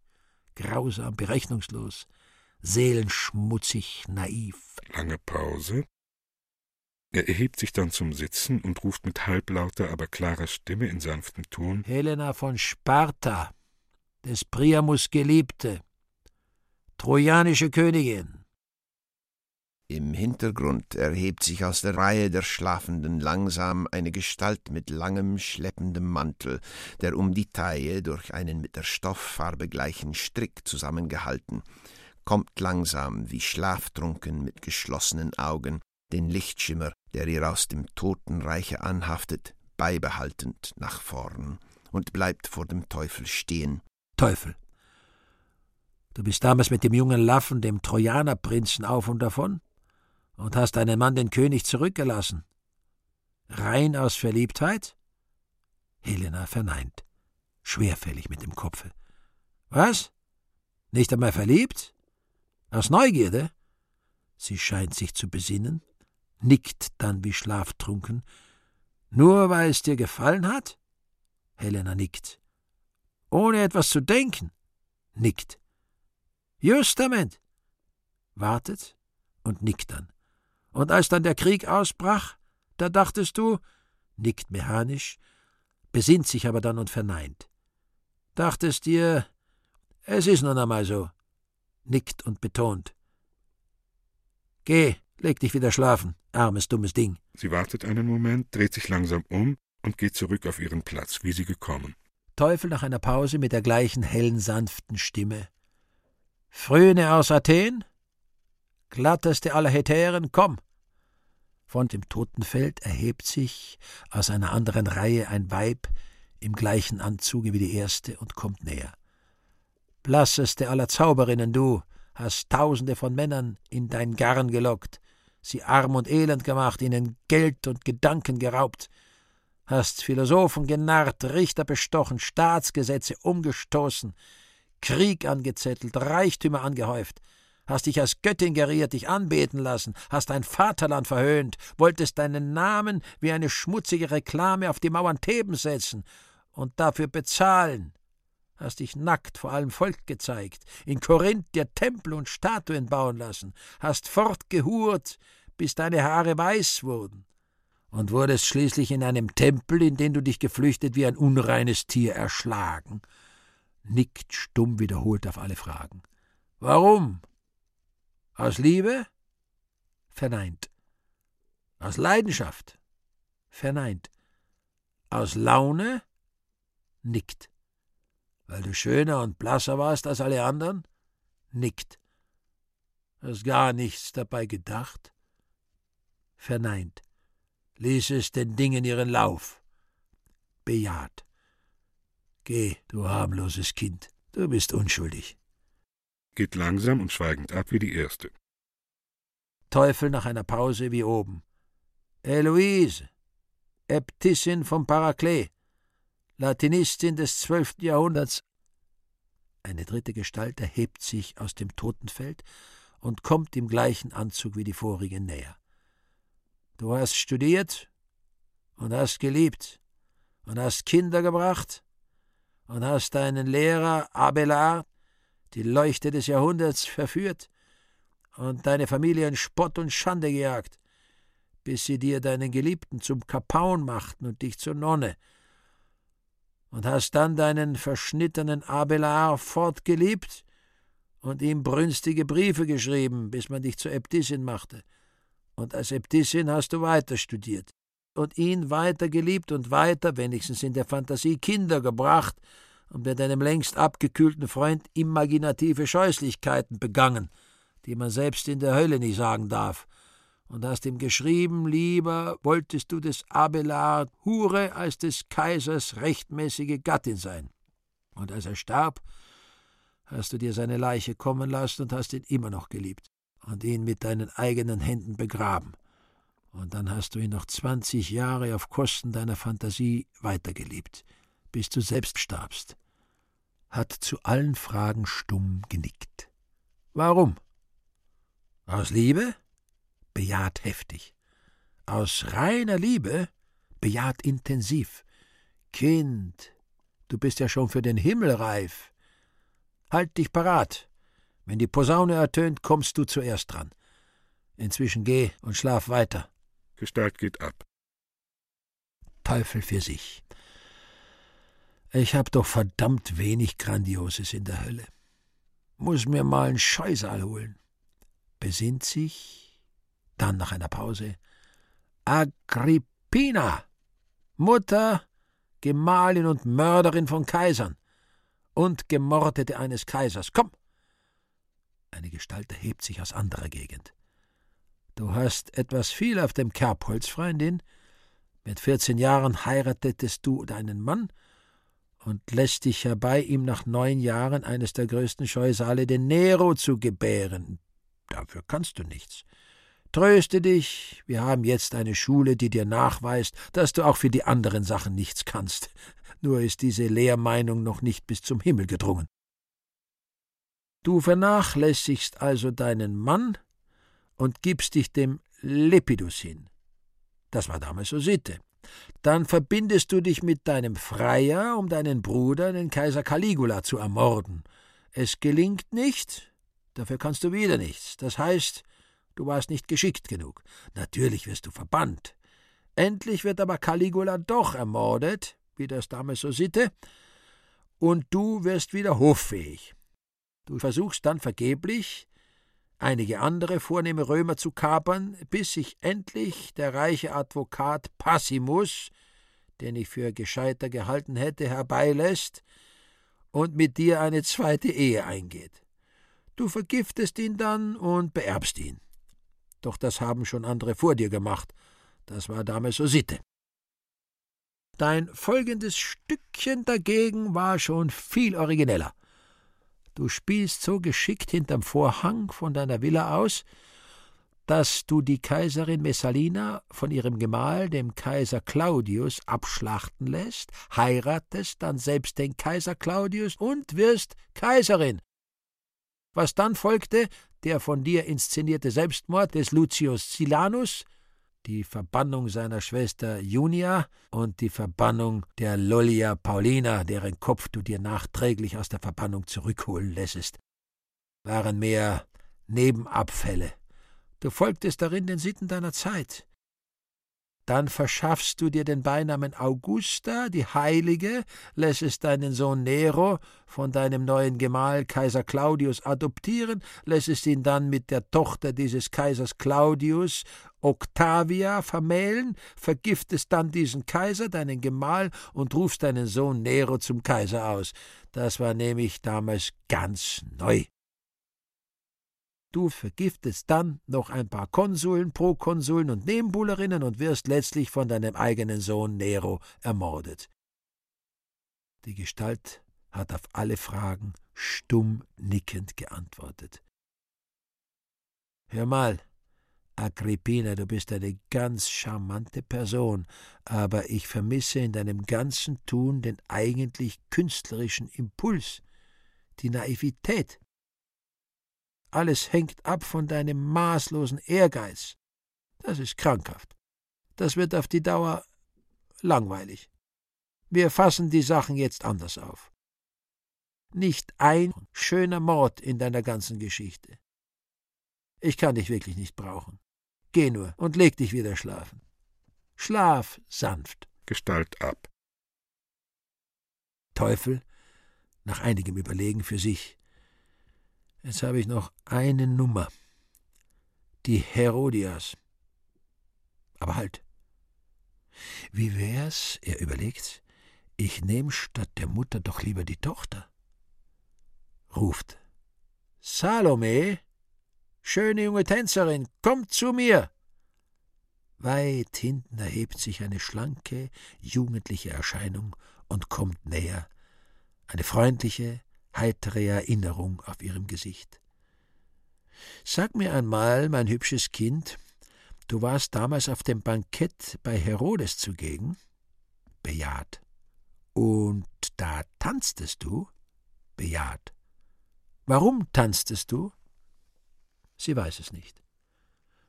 grausam, berechnungslos, seelenschmutzig, naiv. Lange Pause. Er erhebt sich dann zum Sitzen und ruft mit halblauter, aber klarer Stimme in sanftem Ton Helena von Sparta, des Priamus Geliebte, trojanische Königin. Im Hintergrund erhebt sich aus der Reihe der Schlafenden langsam eine Gestalt mit langem, schleppendem Mantel, der um die Taille durch einen mit der Stofffarbe gleichen Strick zusammengehalten, kommt langsam wie schlaftrunken mit geschlossenen Augen, den Lichtschimmer, der ihr aus dem Totenreiche anhaftet, beibehaltend nach vorn und bleibt vor dem Teufel stehen. Teufel. Du bist damals mit dem jungen Laffen, dem Trojanerprinzen, auf und davon? und hast deinen Mann den König zurückgelassen. Rein aus Verliebtheit? Helena verneint, schwerfällig mit dem Kopfe. Was? Nicht einmal verliebt? Aus Neugierde? Sie scheint sich zu besinnen, nickt dann wie schlaftrunken. Nur weil es dir gefallen hat? Helena nickt. Ohne etwas zu denken? Nickt. Justament. Wartet und nickt dann. Und als dann der Krieg ausbrach, da dachtest du, nickt mechanisch, besinnt sich aber dann und verneint. Dachtest dir, es ist nun einmal so, nickt und betont. Geh, leg dich wieder schlafen, armes, dummes Ding. Sie wartet einen Moment, dreht sich langsam um und geht zurück auf ihren Platz, wie sie gekommen. Teufel nach einer Pause mit der gleichen hellen, sanften Stimme. Frühne aus Athen? Glatteste aller Hetären, komm! Von dem Totenfeld erhebt sich aus einer anderen Reihe ein Weib im gleichen Anzuge wie die erste und kommt näher. Blasseste aller Zauberinnen, du, hast Tausende von Männern in dein Garn gelockt, sie arm und elend gemacht, ihnen Geld und Gedanken geraubt, hast Philosophen genarrt, Richter bestochen, Staatsgesetze umgestoßen, Krieg angezettelt, Reichtümer angehäuft, hast dich als Göttin geriert, dich anbeten lassen, hast dein Vaterland verhöhnt, wolltest deinen Namen wie eine schmutzige Reklame auf die Mauern Thebens setzen und dafür bezahlen, hast dich nackt vor allem Volk gezeigt, in Korinth dir Tempel und Statuen bauen lassen, hast fortgehurt, bis deine Haare weiß wurden, und wurdest schließlich in einem Tempel, in den du dich geflüchtet wie ein unreines Tier erschlagen, nickt stumm wiederholt auf alle Fragen. Warum? Aus Liebe? Verneint. Aus Leidenschaft? Verneint. Aus Laune? Nickt. Weil du schöner und blasser warst als alle anderen? Nickt. Hast gar nichts dabei gedacht? Verneint. Ließ es den Dingen ihren Lauf. Bejaht. Geh, du harmloses Kind, du bist unschuldig geht langsam und schweigend ab wie die erste. Teufel nach einer Pause wie oben. Eloise, Äbtissin vom Paraklet, Latinistin des zwölften Jahrhunderts. Eine dritte Gestalt erhebt sich aus dem Totenfeld und kommt im gleichen Anzug wie die vorige näher. Du hast studiert und hast geliebt und hast Kinder gebracht und hast deinen Lehrer Abelard die Leuchte des Jahrhunderts verführt und deine Familie in Spott und Schande gejagt, bis sie dir deinen Geliebten zum Kapaun machten und dich zur Nonne, und hast dann deinen verschnittenen Abelard fortgeliebt und ihm brünstige Briefe geschrieben, bis man dich zur Äbtissin machte. Und als Äbtissin hast du weiter studiert und ihn weiter geliebt und weiter, wenigstens in der Fantasie, Kinder gebracht und mit einem längst abgekühlten Freund imaginative Scheußlichkeiten begangen, die man selbst in der Hölle nicht sagen darf, und hast ihm geschrieben, lieber wolltest du des Abelard Hure als des Kaisers rechtmäßige Gattin sein. Und als er starb, hast du dir seine Leiche kommen lassen und hast ihn immer noch geliebt und ihn mit deinen eigenen Händen begraben. Und dann hast du ihn noch zwanzig Jahre auf Kosten deiner Fantasie weitergeliebt, bis du selbst starbst, hat zu allen Fragen stumm genickt. Warum? Aus Liebe? Bejaht heftig. Aus reiner Liebe? Bejaht intensiv. Kind, du bist ja schon für den Himmel reif. Halt dich parat. Wenn die Posaune ertönt, kommst du zuerst dran. Inzwischen geh und schlaf weiter. Gestalt geht ab. Teufel für sich. Ich hab doch verdammt wenig Grandioses in der Hölle. Muss mir mal einen Scheusal holen. Besinnt sich, Dann nach einer Pause Agrippina, Mutter, Gemahlin und Mörderin von Kaisern und Gemordete eines Kaisers. Komm! Eine Gestalt erhebt sich aus anderer Gegend. Du hast etwas viel auf dem Kerbholz, Freundin. Mit vierzehn Jahren heiratetest du deinen Mann und lässt dich herbei, ihm nach neun Jahren eines der größten Scheusale, den Nero, zu gebären. Dafür kannst du nichts. Tröste dich, wir haben jetzt eine Schule, die dir nachweist, dass du auch für die anderen Sachen nichts kannst. Nur ist diese Lehrmeinung noch nicht bis zum Himmel gedrungen. Du vernachlässigst also deinen Mann und gibst dich dem Lepidus hin. Das war damals so Sitte. Dann verbindest du dich mit deinem Freier, um deinen Bruder, den Kaiser Caligula, zu ermorden. Es gelingt nicht, dafür kannst du wieder nichts. Das heißt, du warst nicht geschickt genug. Natürlich wirst du verbannt. Endlich wird aber Caligula doch ermordet, wie das damals so Sitte, und du wirst wieder hoffähig. Du versuchst dann vergeblich, einige andere vornehme Römer zu kapern, bis sich endlich der reiche Advokat Passimus, den ich für gescheiter gehalten hätte, herbeilässt und mit dir eine zweite Ehe eingeht. Du vergiftest ihn dann und beerbst ihn. Doch das haben schon andere vor dir gemacht. Das war damals so Sitte. Dein folgendes Stückchen dagegen war schon viel origineller. Du spielst so geschickt hinterm Vorhang von deiner Villa aus, dass du die Kaiserin Messalina von ihrem Gemahl, dem Kaiser Claudius, abschlachten lässt, heiratest dann selbst den Kaiser Claudius und wirst Kaiserin. Was dann folgte, der von dir inszenierte Selbstmord des Lucius Silanus, die Verbannung seiner Schwester Junia und die Verbannung der Lollia Paulina, deren Kopf du dir nachträglich aus der Verbannung zurückholen lässest, waren mehr Nebenabfälle. Du folgtest darin den Sitten deiner Zeit. Dann verschaffst du dir den Beinamen Augusta, die Heilige, lässest deinen Sohn Nero von deinem neuen Gemahl Kaiser Claudius adoptieren, lässest ihn dann mit der Tochter dieses Kaisers Claudius, Octavia, vermählen, vergiftest dann diesen Kaiser, deinen Gemahl, und rufst deinen Sohn Nero zum Kaiser aus. Das war nämlich damals ganz neu. Du vergiftest dann noch ein paar Konsuln, Prokonsuln und Nebenbuhlerinnen und wirst letztlich von deinem eigenen Sohn Nero ermordet. Die Gestalt hat auf alle Fragen stumm nickend geantwortet. Hör mal, Agrippina, du bist eine ganz charmante Person, aber ich vermisse in deinem ganzen Tun den eigentlich künstlerischen Impuls, die Naivität. Alles hängt ab von deinem maßlosen Ehrgeiz. Das ist krankhaft. Das wird auf die Dauer langweilig. Wir fassen die Sachen jetzt anders auf. Nicht ein schöner Mord in deiner ganzen Geschichte. Ich kann dich wirklich nicht brauchen. Geh nur und leg dich wieder schlafen. Schlaf sanft. Gestalt ab. Teufel, nach einigem Überlegen für sich, Jetzt habe ich noch eine Nummer. Die Herodias. Aber halt. Wie wär's, er überlegt, ich nehme statt der Mutter doch lieber die Tochter. Ruft. Salome, schöne junge Tänzerin, komm zu mir. Weit hinten erhebt sich eine schlanke, jugendliche Erscheinung und kommt näher, eine freundliche, heitere Erinnerung auf ihrem Gesicht. Sag mir einmal, mein hübsches Kind, du warst damals auf dem Bankett bei Herodes zugegen? Bejaht. Und da tanztest du? Bejaht. Warum tanztest du? Sie weiß es nicht.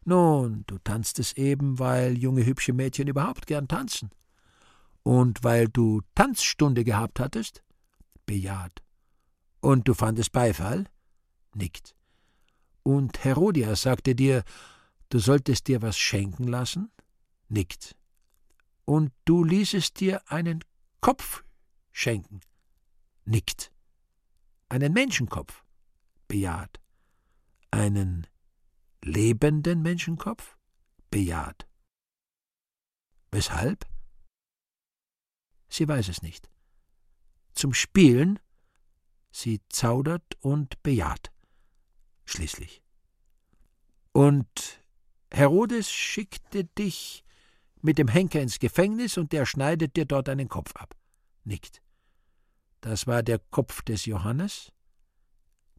Nun, du tanztest eben, weil junge hübsche Mädchen überhaupt gern tanzen. Und weil du Tanzstunde gehabt hattest? Bejaht. Und du fandest Beifall? Nickt. Und Herodias sagte dir, du solltest dir was schenken lassen? Nickt. Und du ließest dir einen Kopf schenken? Nickt. Einen Menschenkopf? Bejaht. Einen lebenden Menschenkopf? bejaht. Weshalb? Sie weiß es nicht. Zum Spielen? Sie zaudert und bejaht. Schließlich. Und Herodes schickte dich mit dem Henker ins Gefängnis und der schneidet dir dort einen Kopf ab. Nickt. Das war der Kopf des Johannes?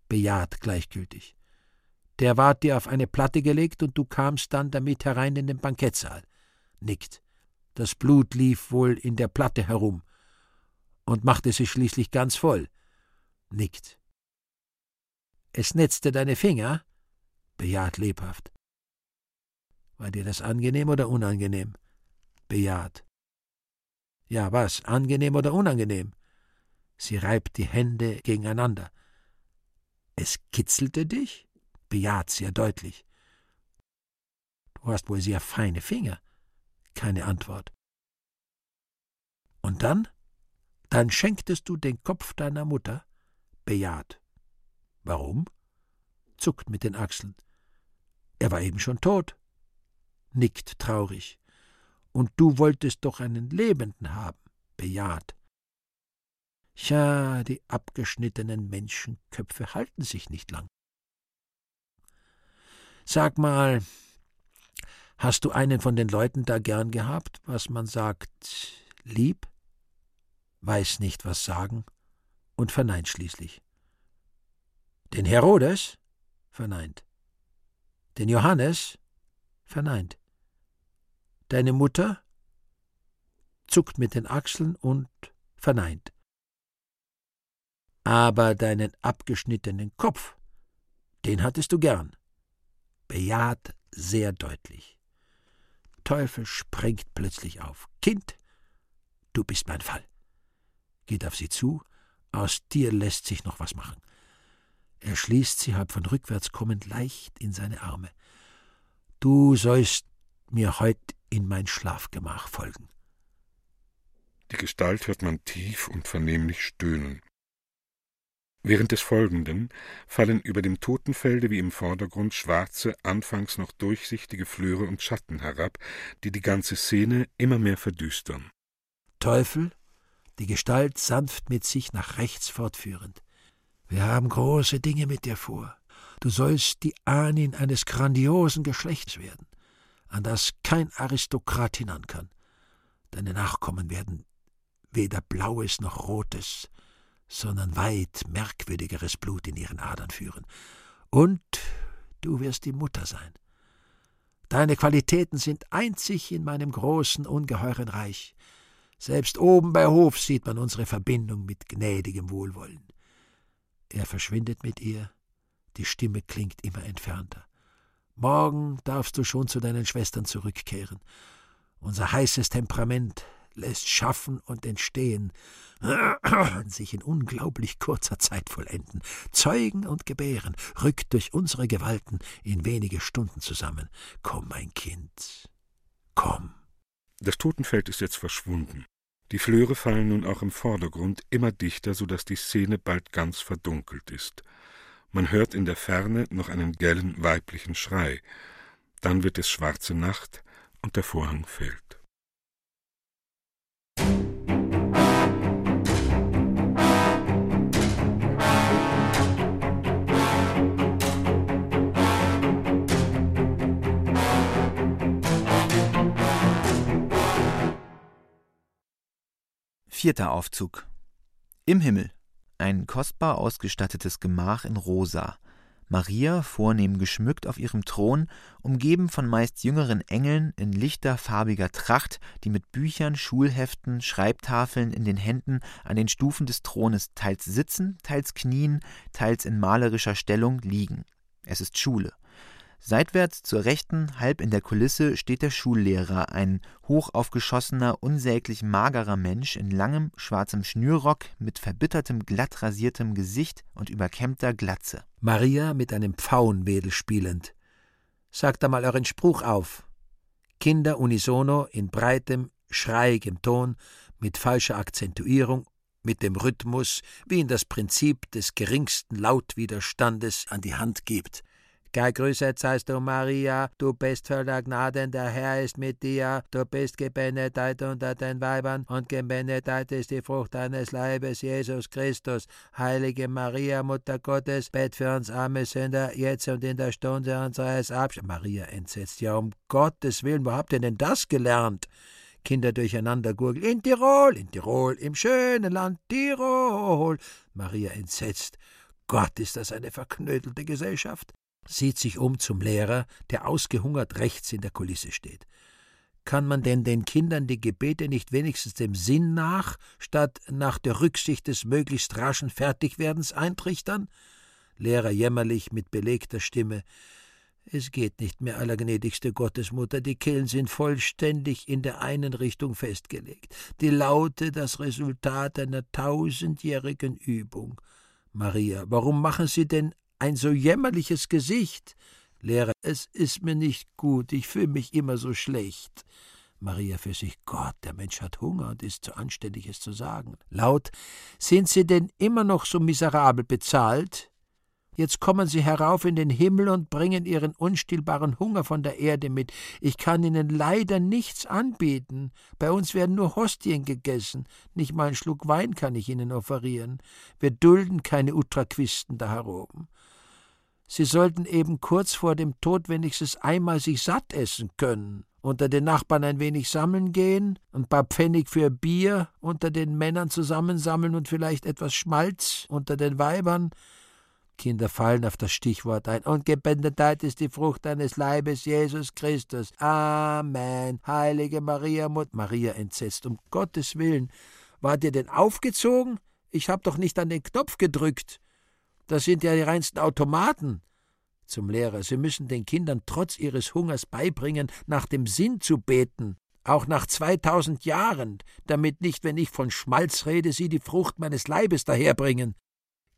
Bejaht gleichgültig. Der ward dir auf eine Platte gelegt und du kamst dann damit herein in den Bankettsaal. Nickt. Das Blut lief wohl in der Platte herum und machte sie schließlich ganz voll. Nickt. Es netzte deine Finger? Bejaht lebhaft. War dir das angenehm oder unangenehm? Bejaht. Ja, was? Angenehm oder unangenehm? Sie reibt die Hände gegeneinander. Es kitzelte dich? Bejaht sehr deutlich. Du hast wohl sehr feine Finger. Keine Antwort. Und dann? Dann schenktest du den Kopf deiner Mutter? Bejaht. Warum? Zuckt mit den Achseln. Er war eben schon tot. Nickt traurig. Und du wolltest doch einen Lebenden haben. Bejaht. Tja, die abgeschnittenen Menschenköpfe halten sich nicht lang. Sag mal, hast du einen von den Leuten da gern gehabt, was man sagt, lieb? Weiß nicht, was sagen und verneint schließlich. Den Herodes? Verneint. Den Johannes? Verneint. Deine Mutter? Zuckt mit den Achseln und verneint aber deinen abgeschnittenen Kopf, den hattest du gern. Bejaht sehr deutlich. Teufel springt plötzlich auf. Kind, du bist mein Fall. Geht auf sie zu, aus dir lässt sich noch was machen. Er schließt sie halb von rückwärts kommend leicht in seine Arme. Du sollst mir heut in mein Schlafgemach folgen. Die Gestalt hört man tief und vernehmlich stöhnen. Während des Folgenden fallen über dem Totenfelde wie im Vordergrund schwarze, anfangs noch durchsichtige Flöre und Schatten herab, die die ganze Szene immer mehr verdüstern. Teufel, die Gestalt sanft mit sich nach rechts fortführend. Wir haben große Dinge mit dir vor. Du sollst die Ahnin eines grandiosen Geschlechts werden, an das kein Aristokrat hinan kann. Deine Nachkommen werden weder blaues noch rotes, sondern weit merkwürdigeres Blut in ihren Adern führen. Und du wirst die Mutter sein. Deine Qualitäten sind einzig in meinem großen, ungeheuren Reich. Selbst oben bei Hof sieht man unsere Verbindung mit gnädigem Wohlwollen. Er verschwindet mit ihr, die Stimme klingt immer entfernter. Morgen darfst du schon zu deinen Schwestern zurückkehren. Unser heißes Temperament lässt schaffen und entstehen, sich in unglaublich kurzer Zeit vollenden. Zeugen und Gebären rückt durch unsere Gewalten in wenige Stunden zusammen. Komm, mein Kind, komm. Das Totenfeld ist jetzt verschwunden. Die Flöre fallen nun auch im Vordergrund immer dichter, so dass die Szene bald ganz verdunkelt ist. Man hört in der Ferne noch einen gellen weiblichen Schrei. Dann wird es schwarze Nacht und der Vorhang fällt. Vierter Aufzug. Im Himmel. Ein kostbar ausgestattetes Gemach in Rosa. Maria, vornehm geschmückt auf ihrem Thron, umgeben von meist jüngeren Engeln in lichter farbiger Tracht, die mit Büchern, Schulheften, Schreibtafeln in den Händen an den Stufen des Thrones teils sitzen, teils knien, teils in malerischer Stellung liegen. Es ist Schule. Seitwärts zur Rechten, halb in der Kulisse, steht der Schullehrer, ein hochaufgeschossener, unsäglich magerer Mensch in langem, schwarzem Schnürrock mit verbittertem, glatt rasiertem Gesicht und überkämmter Glatze. Maria mit einem Pfauenwedel spielend. Sagt einmal euren Spruch auf. Kinder unisono in breitem, schreiigem Ton, mit falscher Akzentuierung, mit dem Rhythmus, wie ihn das Prinzip des geringsten Lautwiderstandes an die Hand gibt. Gegrüßet seist du, Maria, du bist voller Gnaden, der Herr ist mit dir. Du bist gebenedeit unter den Weibern und gebenedeit ist die Frucht deines Leibes, Jesus Christus. Heilige Maria, Mutter Gottes, bett für uns arme Sünder, jetzt und in der Stunde unseres Abschieds. Maria entsetzt, ja, um Gottes Willen, wo habt ihr denn das gelernt? Kinder durcheinander gurgeln. In Tirol, in Tirol, im schönen Land Tirol. Maria entsetzt. Gott, ist das eine verknödelte Gesellschaft sieht sich um zum Lehrer, der ausgehungert rechts in der Kulisse steht. Kann man denn den Kindern die Gebete nicht wenigstens dem Sinn nach, statt nach der Rücksicht des möglichst raschen Fertigwerdens eintrichtern? Lehrer jämmerlich mit belegter Stimme. Es geht nicht mehr, allergnädigste Gottesmutter, die Killen sind vollständig in der einen Richtung festgelegt. Die Laute das Resultat einer tausendjährigen Übung. Maria, warum machen Sie denn ein so jämmerliches Gesicht. Lehrer, es ist mir nicht gut, ich fühle mich immer so schlecht. Maria für sich, Gott, der Mensch hat Hunger und ist zu anständig, es zu sagen. Laut, sind Sie denn immer noch so miserabel bezahlt? Jetzt kommen Sie herauf in den Himmel und bringen Ihren unstillbaren Hunger von der Erde mit. Ich kann Ihnen leider nichts anbieten. Bei uns werden nur Hostien gegessen. Nicht mal einen Schluck Wein kann ich Ihnen offerieren. Wir dulden keine Utraquisten da heroben. Sie sollten eben kurz vor dem Tod wenigstens einmal sich satt essen können, unter den Nachbarn ein wenig sammeln gehen, ein paar Pfennig für Bier unter den Männern zusammensammeln und vielleicht etwas Schmalz unter den Weibern. Kinder fallen auf das Stichwort ein. Und gebenedeit ist die Frucht deines Leibes, Jesus Christus. Amen. Heilige Maria, Mutter. Maria entsetzt. Um Gottes Willen. Wart ihr denn aufgezogen? Ich hab doch nicht an den Knopf gedrückt. Das sind ja die reinsten Automaten. Zum Lehrer, Sie müssen den Kindern trotz ihres Hungers beibringen, nach dem Sinn zu beten, auch nach zweitausend Jahren, damit nicht, wenn ich von Schmalz rede, Sie die Frucht meines Leibes daherbringen.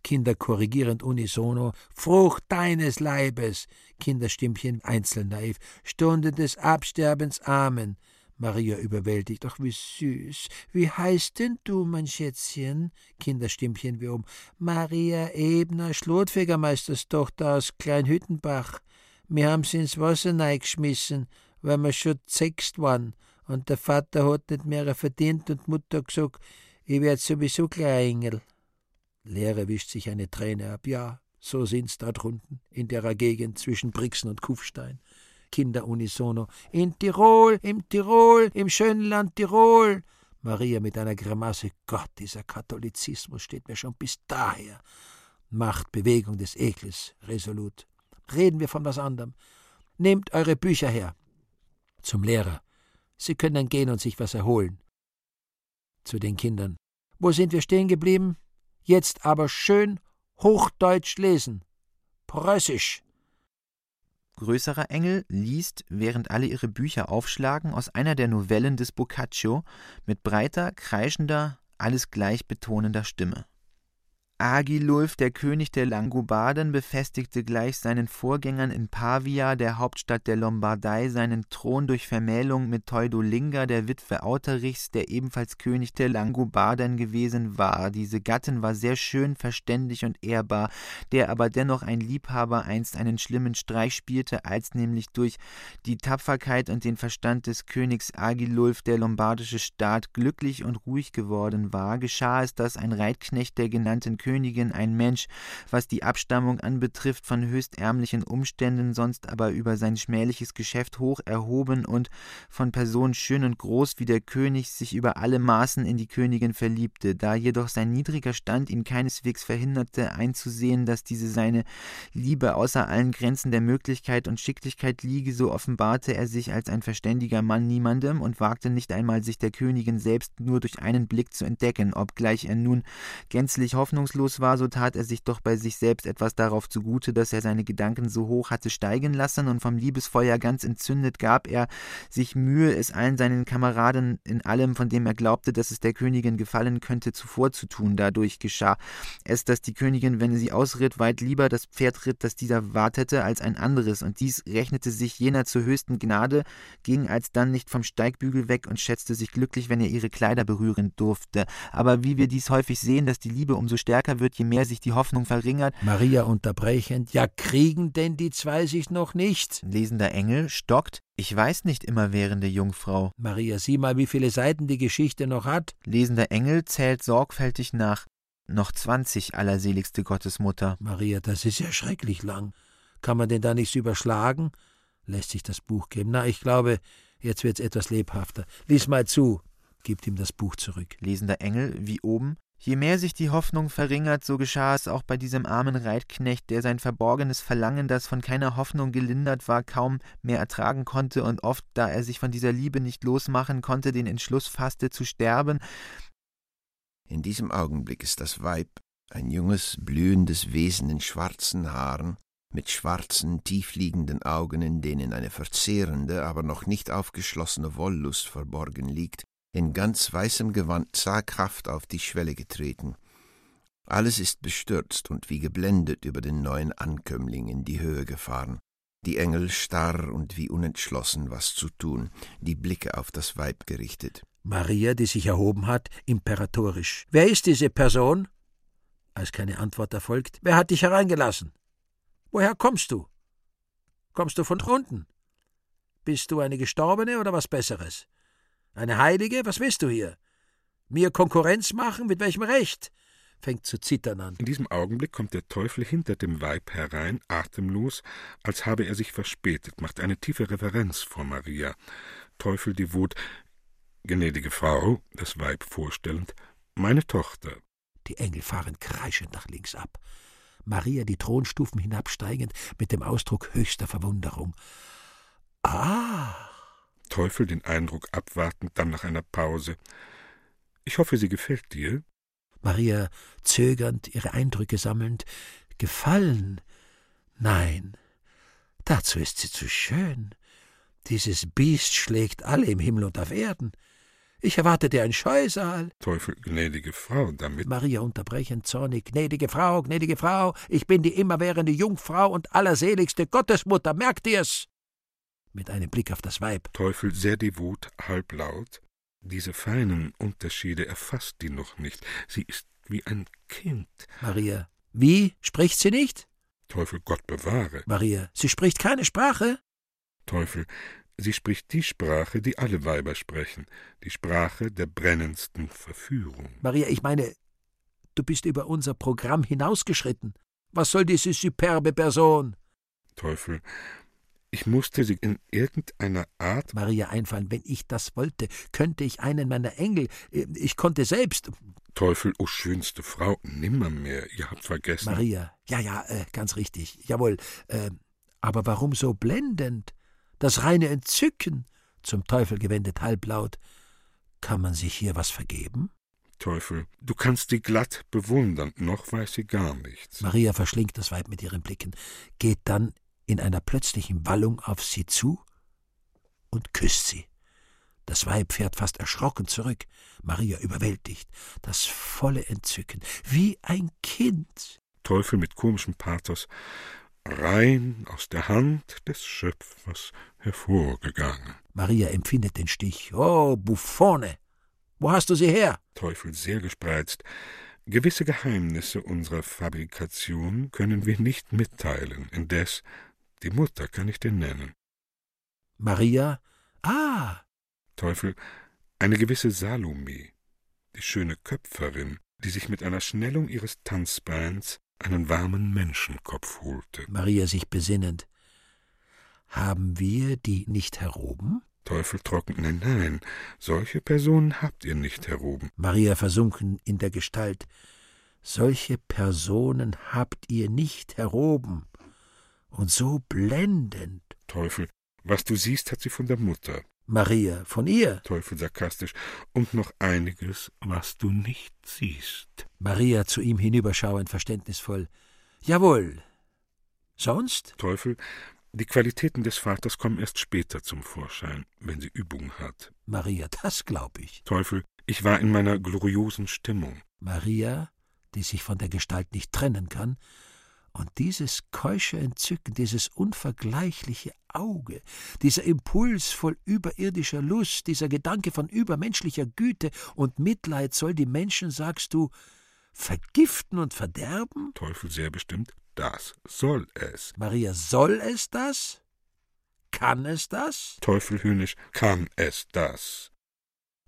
Kinder korrigierend unisono, Frucht deines Leibes, Kinderstimmchen einzeln naiv, Stunde des Absterbens, Amen. Maria überwältigt. Ach, wie süß. Wie heißt denn du, mein Schätzchen? Kinderstimmchen wie oben. Maria Ebner, Schlotfegermeisterstochter aus Kleinhüttenbach. Wir haben sie ins Wasser neigeschmissen, weil wir schon sechst waren. Und der Vater hat nicht mehr verdient und Mutter gesagt, ich werd sowieso Kleinengel. Lehrer wischt sich eine Träne ab. Ja, so sind's da drunten, in der Gegend zwischen Brixen und Kufstein. Kinder unisono. In Tirol, im Tirol, im schönen Land Tirol. Maria mit einer Grimasse. Gott, dieser Katholizismus steht mir schon bis daher. Macht Bewegung des Ekels resolut. Reden wir von was anderem. Nehmt eure Bücher her. Zum Lehrer. Sie können dann gehen und sich was erholen. Zu den Kindern. Wo sind wir stehen geblieben? Jetzt aber schön Hochdeutsch lesen. Preußisch. Größerer Engel liest, während alle ihre Bücher aufschlagen, aus einer der Novellen des Boccaccio mit breiter, kreischender, alles gleich betonender Stimme. Agilulf, der König der Langobarden, befestigte gleich seinen Vorgängern in Pavia, der Hauptstadt der Lombardei, seinen Thron durch Vermählung mit Theudolinga, der Witwe Auterichs, der ebenfalls König der Langobarden gewesen war. Diese Gattin war sehr schön, verständig und ehrbar, der aber dennoch ein Liebhaber einst einen schlimmen Streich spielte, als nämlich durch die Tapferkeit und den Verstand des Königs Agilulf der lombardische Staat glücklich und ruhig geworden war, geschah es, dass ein Reitknecht der genannten Königin ein Mensch, was die Abstammung anbetrifft, von höchst ärmlichen Umständen, sonst aber über sein schmähliches Geschäft hoch erhoben und von Person schön und groß wie der König sich über alle Maßen in die Königin verliebte, da jedoch sein niedriger Stand ihn keineswegs verhinderte, einzusehen, dass diese seine Liebe außer allen Grenzen der Möglichkeit und Schicklichkeit liege, so offenbarte er sich als ein verständiger Mann niemandem und wagte nicht einmal sich der Königin selbst nur durch einen Blick zu entdecken, obgleich er nun gänzlich hoffnungslos ratlos war, so tat er sich doch bei sich selbst etwas darauf zugute, dass er seine Gedanken so hoch hatte steigen lassen, und vom Liebesfeuer ganz entzündet gab er sich Mühe, es allen seinen Kameraden in allem, von dem er glaubte, dass es der Königin gefallen könnte, zuvorzutun. Dadurch geschah es, dass die Königin, wenn sie ausritt, weit lieber das Pferd ritt, das dieser wartete, als ein anderes, und dies rechnete sich jener zur höchsten Gnade, ging alsdann nicht vom Steigbügel weg und schätzte sich glücklich, wenn er ihre Kleider berühren durfte. Aber wie wir dies häufig sehen, dass die Liebe umso stärker stärker wird, je mehr sich die Hoffnung verringert. Maria unterbrechend, ja kriegen denn die zwei sich noch nicht? Lesender Engel stockt, ich weiß nicht, immerwährende Jungfrau. Maria, sieh mal, wie viele Seiten die Geschichte noch hat. Lesender Engel zählt sorgfältig nach. Noch zwanzig, allerseligste Gottesmutter. Maria, das ist ja schrecklich lang. Kann man denn da nichts überschlagen? Lässt sich das Buch geben. Na, ich glaube, jetzt wird's etwas lebhafter. Lies mal zu. Gibt ihm das Buch zurück. Lesender Engel, wie oben, Je mehr sich die Hoffnung verringert, so geschah es auch bei diesem armen Reitknecht, der sein verborgenes Verlangen, das von keiner Hoffnung gelindert war, kaum mehr ertragen konnte und oft, da er sich von dieser Liebe nicht losmachen konnte, den Entschluss fasste zu sterben. In diesem Augenblick ist das Weib, ein junges, blühendes Wesen in schwarzen Haaren, mit schwarzen, tiefliegenden Augen, in denen eine verzehrende, aber noch nicht aufgeschlossene Wollust verborgen liegt, in ganz weißem Gewand zaghaft auf die Schwelle getreten. Alles ist bestürzt und wie geblendet über den neuen Ankömmling in die Höhe gefahren. Die Engel starr und wie unentschlossen, was zu tun, die Blicke auf das Weib gerichtet. Maria, die sich erhoben hat, imperatorisch. Wer ist diese Person? Als keine Antwort erfolgt, wer hat dich hereingelassen? Woher kommst du? Kommst du von unten? Bist du eine Gestorbene oder was Besseres? Eine Heilige? Was willst du hier? Mir Konkurrenz machen? Mit welchem Recht? fängt zu zittern an. In diesem Augenblick kommt der Teufel hinter dem Weib herein, atemlos, als habe er sich verspätet, macht eine tiefe Reverenz vor Maria. Teufel devot, gnädige Frau, das Weib vorstellend, meine Tochter. Die Engel fahren kreischend nach links ab. Maria die Thronstufen hinabsteigend mit dem Ausdruck höchster Verwunderung. Ah! Teufel den Eindruck abwartend, dann nach einer Pause. Ich hoffe, sie gefällt dir. Maria zögernd, ihre Eindrücke sammelnd. Gefallen? Nein, dazu ist sie zu schön. Dieses Biest schlägt alle im Himmel und auf Erden. Ich erwartete ein Scheusal. Teufel, gnädige Frau, damit. Maria unterbrechend zornig. Gnädige Frau, gnädige Frau, ich bin die immerwährende Jungfrau und allerseligste Gottesmutter, merkt ihr's? Mit einem Blick auf das Weib. Teufel sehr devot, halblaut. Diese feinen Unterschiede erfasst die noch nicht. Sie ist wie ein Kind. Maria. Wie? Spricht sie nicht? Teufel, Gott bewahre. Maria. Sie spricht keine Sprache? Teufel. Sie spricht die Sprache, die alle Weiber sprechen, die Sprache der brennendsten Verführung. Maria, ich meine, du bist über unser Programm hinausgeschritten. Was soll diese superbe Person? Teufel, ich musste sie in irgendeiner Art. Maria einfallen, wenn ich das wollte, könnte ich einen meiner Engel. Äh, ich konnte selbst. Teufel, o oh schönste Frau, nimmermehr, ihr habt vergessen. Maria, ja, ja, äh, ganz richtig, jawohl. Äh, aber warum so blendend? Das reine Entzücken, zum Teufel gewendet halblaut. Kann man sich hier was vergeben? Teufel, du kannst sie glatt bewundern, noch weiß sie gar nichts. Maria verschlingt das Weib mit ihren Blicken, geht dann in einer plötzlichen Wallung auf sie zu und küsst sie. Das Weib fährt fast erschrocken zurück, Maria überwältigt, das volle Entzücken, wie ein Kind. Teufel mit komischem Pathos, rein aus der Hand des Schöpfers hervorgegangen. Maria empfindet den Stich. Oh, Buffone! Wo hast du sie her? Teufel sehr gespreizt. Gewisse Geheimnisse unserer Fabrikation können wir nicht mitteilen, indes die Mutter kann ich dir nennen. Maria? Ah! Teufel, eine gewisse Salome, die schöne Köpferin, die sich mit einer Schnellung ihres Tanzbeins einen warmen Menschenkopf holte. Maria sich besinnend. Haben wir die nicht heroben? Teufel trocken, nein, nein, solche Personen habt ihr nicht heroben. Maria versunken in der Gestalt. Solche Personen habt ihr nicht heroben und so blendend. Teufel, was du siehst, hat sie von der Mutter. Maria, von ihr. Teufel sarkastisch. Und noch einiges, was du nicht siehst. Maria zu ihm hinüberschauend verständnisvoll. Jawohl. Sonst? Teufel, die Qualitäten des Vaters kommen erst später zum Vorschein, wenn sie Übung hat. Maria, das glaub ich. Teufel, ich war in meiner gloriosen Stimmung. Maria, die sich von der Gestalt nicht trennen kann, und dieses keusche Entzücken, dieses unvergleichliche Auge, dieser Impuls voll überirdischer Lust, dieser Gedanke von übermenschlicher Güte und Mitleid soll die Menschen, sagst du, vergiften und verderben? Teufel sehr bestimmt, das soll es. Maria, soll es das? Kann es das? Teufel höhnisch, kann es das?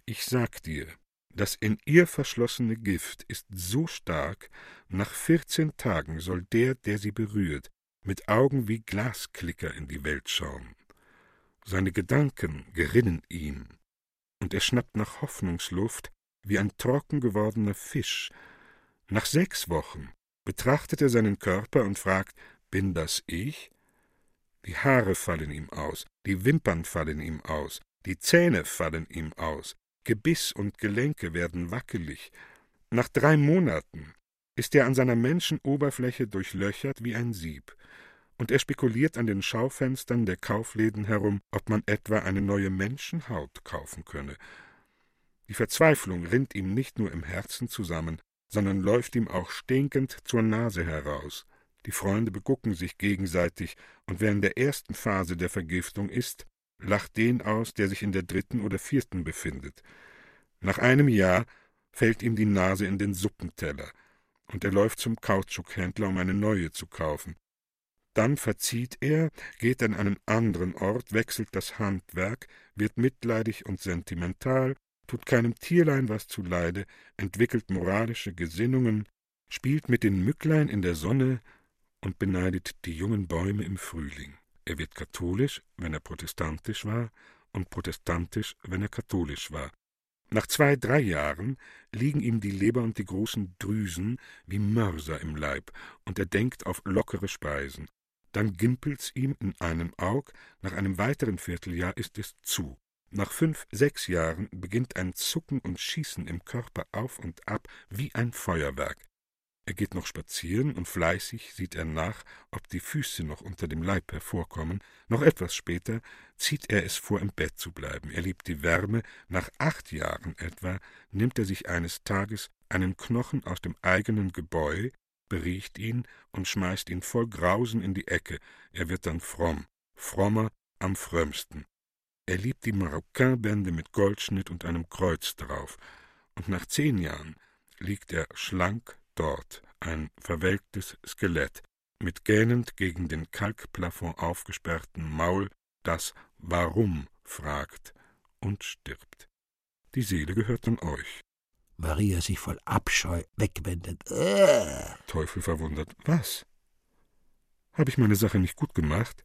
Ich sag dir, das in ihr verschlossene Gift ist so stark, nach vierzehn Tagen soll der, der sie berührt, mit Augen wie Glasklicker in die Welt schauen. Seine Gedanken gerinnen ihm, und er schnappt nach Hoffnungsluft wie ein trocken gewordener Fisch. Nach sechs Wochen betrachtet er seinen Körper und fragt, bin das ich? Die Haare fallen ihm aus, die Wimpern fallen ihm aus, die Zähne fallen ihm aus, Gebiss und Gelenke werden wackelig. Nach drei Monaten ist er an seiner Menschenoberfläche durchlöchert wie ein Sieb, und er spekuliert an den Schaufenstern der Kaufläden herum, ob man etwa eine neue Menschenhaut kaufen könne. Die Verzweiflung rinnt ihm nicht nur im Herzen zusammen, sondern läuft ihm auch stinkend zur Nase heraus. Die Freunde begucken sich gegenseitig, und in der ersten Phase der Vergiftung ist, lacht den aus, der sich in der dritten oder vierten befindet. Nach einem Jahr fällt ihm die Nase in den Suppenteller, und er läuft zum Kautschukhändler, um eine neue zu kaufen. Dann verzieht er, geht an einen anderen Ort, wechselt das Handwerk, wird mitleidig und sentimental, tut keinem Tierlein was zuleide, entwickelt moralische Gesinnungen, spielt mit den Mücklein in der Sonne und beneidet die jungen Bäume im Frühling. Er wird katholisch, wenn er protestantisch war, und protestantisch, wenn er katholisch war. Nach zwei, drei Jahren liegen ihm die Leber und die großen Drüsen wie Mörser im Leib, und er denkt auf lockere Speisen. Dann gimpelt's ihm in einem Aug, nach einem weiteren Vierteljahr ist es zu. Nach fünf, sechs Jahren beginnt ein Zucken und Schießen im Körper auf und ab wie ein Feuerwerk. Er geht noch spazieren und fleißig sieht er nach, ob die Füße noch unter dem Leib hervorkommen. Noch etwas später zieht er es vor, im Bett zu bleiben. Er liebt die Wärme. Nach acht Jahren etwa nimmt er sich eines Tages einen Knochen aus dem eigenen Gebäu, beriecht ihn und schmeißt ihn voll Grausen in die Ecke. Er wird dann fromm, frommer am frömmsten. Er liebt die Maroquin-Bände mit Goldschnitt und einem Kreuz drauf. Und nach zehn Jahren liegt er schlank, dort ein verwelktes Skelett mit gähnend gegen den Kalkplafond aufgesperrten Maul, das Warum fragt und stirbt. Die Seele gehört dann euch. Maria sich voll Abscheu wegwendet. Äh. Teufel verwundert. Was? Habe ich meine Sache nicht gut gemacht?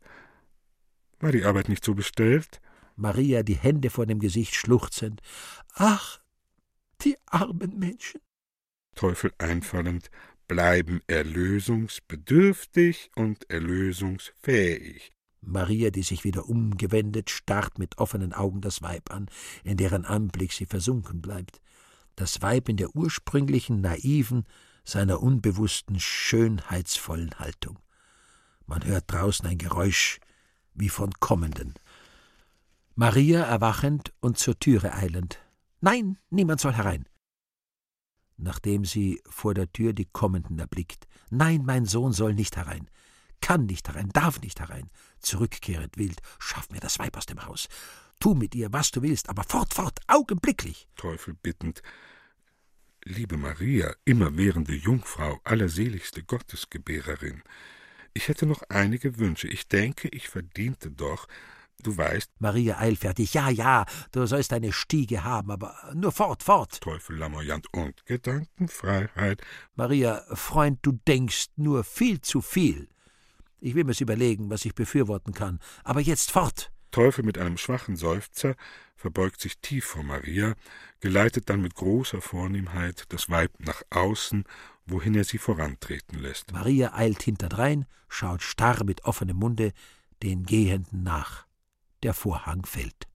War die Arbeit nicht so bestellt? Maria die Hände vor dem Gesicht schluchzend. Ach, die armen Menschen. Teufel einfallend, bleiben erlösungsbedürftig und erlösungsfähig. Maria, die sich wieder umgewendet, starrt mit offenen Augen das Weib an, in deren Anblick sie versunken bleibt. Das Weib in der ursprünglichen, naiven, seiner unbewussten, schönheitsvollen Haltung. Man hört draußen ein Geräusch wie von Kommenden. Maria erwachend und zur Türe eilend. Nein, niemand soll herein nachdem sie vor der Tür die Kommenden erblickt. Nein, mein Sohn soll nicht herein, kann nicht herein, darf nicht herein. Zurückkehrend wild, schaff mir das Weib aus dem Haus. Tu mit ihr, was du willst, aber fort, fort, augenblicklich. Teufel bittend. Liebe Maria, immerwährende Jungfrau, allerseligste Gottesgebärerin, ich hätte noch einige Wünsche. Ich denke, ich verdiente doch, Du weißt. Maria eilfertig. Ja, ja, du sollst eine Stiege haben, aber nur fort, fort. Teufel lamoyant und Gedankenfreiheit. Maria, Freund, du denkst nur viel zu viel. Ich will mir's überlegen, was ich befürworten kann. Aber jetzt fort. Teufel mit einem schwachen Seufzer verbeugt sich tief vor Maria, geleitet dann mit großer Vornehmheit das Weib nach außen, wohin er sie vorantreten lässt. Maria eilt hinterdrein, schaut starr mit offenem Munde den Gehenden nach der Vorhang fällt.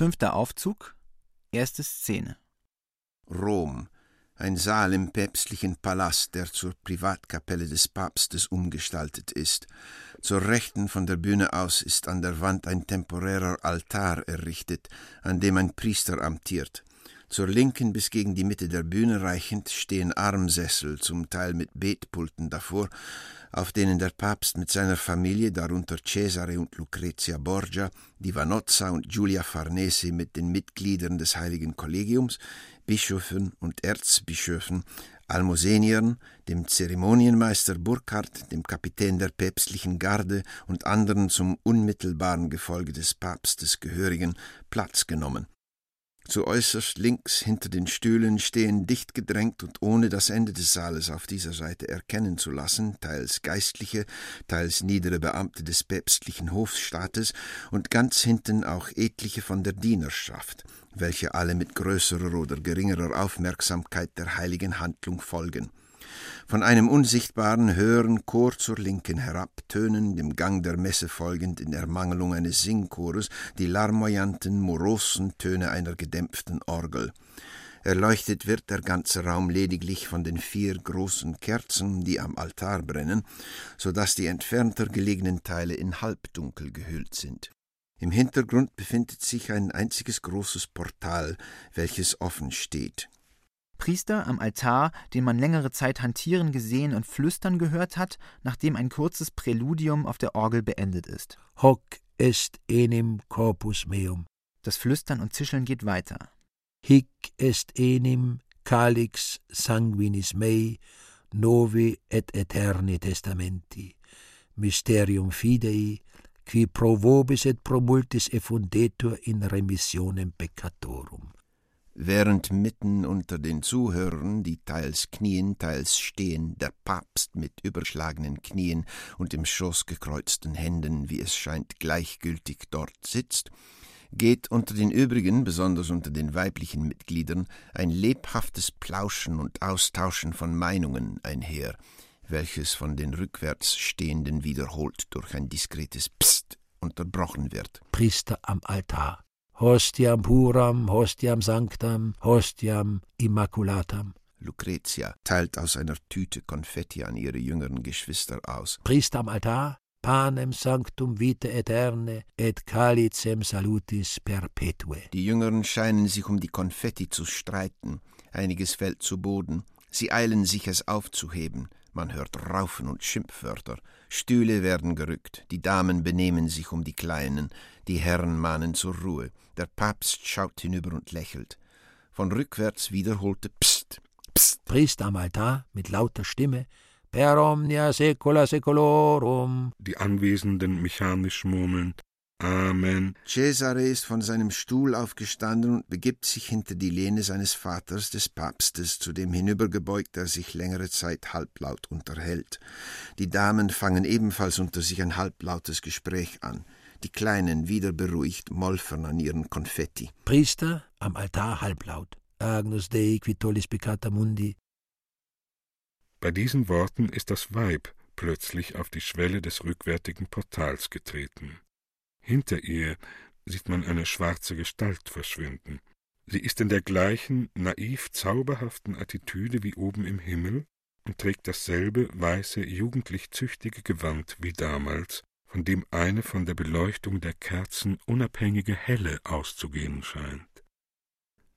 Fünfter Aufzug, erste Szene. Rom, ein Saal im päpstlichen Palast, der zur Privatkapelle des Papstes umgestaltet ist. Zur Rechten von der Bühne aus ist an der Wand ein temporärer Altar errichtet, an dem ein Priester amtiert. Zur Linken bis gegen die Mitte der Bühne reichend stehen Armsessel, zum Teil mit Betpulten davor, auf denen der Papst mit seiner Familie, darunter Cesare und Lucrezia Borgia, die Vanozza und Giulia Farnese mit den Mitgliedern des Heiligen Kollegiums, Bischöfen und Erzbischöfen, Almoseniern, dem Zeremonienmeister Burkhard, dem Kapitän der päpstlichen Garde und anderen zum unmittelbaren Gefolge des Papstes gehörigen Platz genommen. Zu äußerst links hinter den Stühlen stehen dicht gedrängt und ohne das Ende des Saales auf dieser Seite erkennen zu lassen, teils Geistliche, teils niedere Beamte des päpstlichen Hofstaates und ganz hinten auch etliche von der Dienerschaft, welche alle mit größerer oder geringerer Aufmerksamkeit der heiligen Handlung folgen. Von einem unsichtbaren, höheren Chor zur Linken herab tönen, dem Gang der Messe folgend in Ermangelung eines Singchores, die larmoyanten, morosen Töne einer gedämpften Orgel. Erleuchtet wird der ganze Raum lediglich von den vier großen Kerzen, die am Altar brennen, so dass die entfernter gelegenen Teile in Halbdunkel gehüllt sind. Im Hintergrund befindet sich ein einziges großes Portal, welches offen steht. Priester am Altar, den man längere Zeit hantieren gesehen und flüstern gehört hat, nachdem ein kurzes Präludium auf der Orgel beendet ist. Hoc est enim corpus meum. Das Flüstern und Zischeln geht weiter. Hic est enim calix sanguinis mei, novi et eterni testamenti, mysterium fidei, qui pro vobis et pro multis effundetur in remissionem peccatorum während mitten unter den Zuhörern, die teils knien, teils stehen, der Papst mit überschlagenen Knien und im Schoß gekreuzten Händen, wie es scheint, gleichgültig dort sitzt, geht unter den übrigen, besonders unter den weiblichen Mitgliedern, ein lebhaftes Plauschen und Austauschen von Meinungen einher, welches von den rückwärts Stehenden wiederholt durch ein diskretes Psst unterbrochen wird. Priester am Altar hostiam puram, hostiam sanctam, hostiam immaculatam. Lucretia teilt aus einer Tüte Konfetti an ihre jüngeren Geschwister aus. Priester am Altar, panem sanctum vitae eterne et calicem salutis perpetue. Die Jüngeren scheinen sich um die Konfetti zu streiten. Einiges fällt zu Boden. Sie eilen sich, es aufzuheben. Man hört Raufen und Schimpfwörter. Stühle werden gerückt. Die Damen benehmen sich um die Kleinen. Die Herren mahnen zur Ruhe. Der Papst schaut hinüber und lächelt. Von rückwärts wiederholte Psst, Psst. Priester am Altar mit lauter Stimme Per omnia secula secolorum. Die Anwesenden mechanisch murmelnd Amen. Cesare ist von seinem Stuhl aufgestanden und begibt sich hinter die Lehne seines Vaters, des Papstes, zu dem hinübergebeugt er sich längere Zeit halblaut unterhält. Die Damen fangen ebenfalls unter sich ein halblautes Gespräch an die Kleinen wieder beruhigt molfern an ihren Konfetti. Priester am Altar halblaut. Agnus Dei qui tollis peccata mundi. Bei diesen Worten ist das Weib plötzlich auf die Schwelle des rückwärtigen Portals getreten. Hinter ihr sieht man eine schwarze Gestalt verschwinden. Sie ist in der gleichen naiv zauberhaften Attitüde wie oben im Himmel und trägt dasselbe weiße, jugendlich züchtige Gewand wie damals, von dem eine von der Beleuchtung der Kerzen unabhängige Helle auszugehen scheint.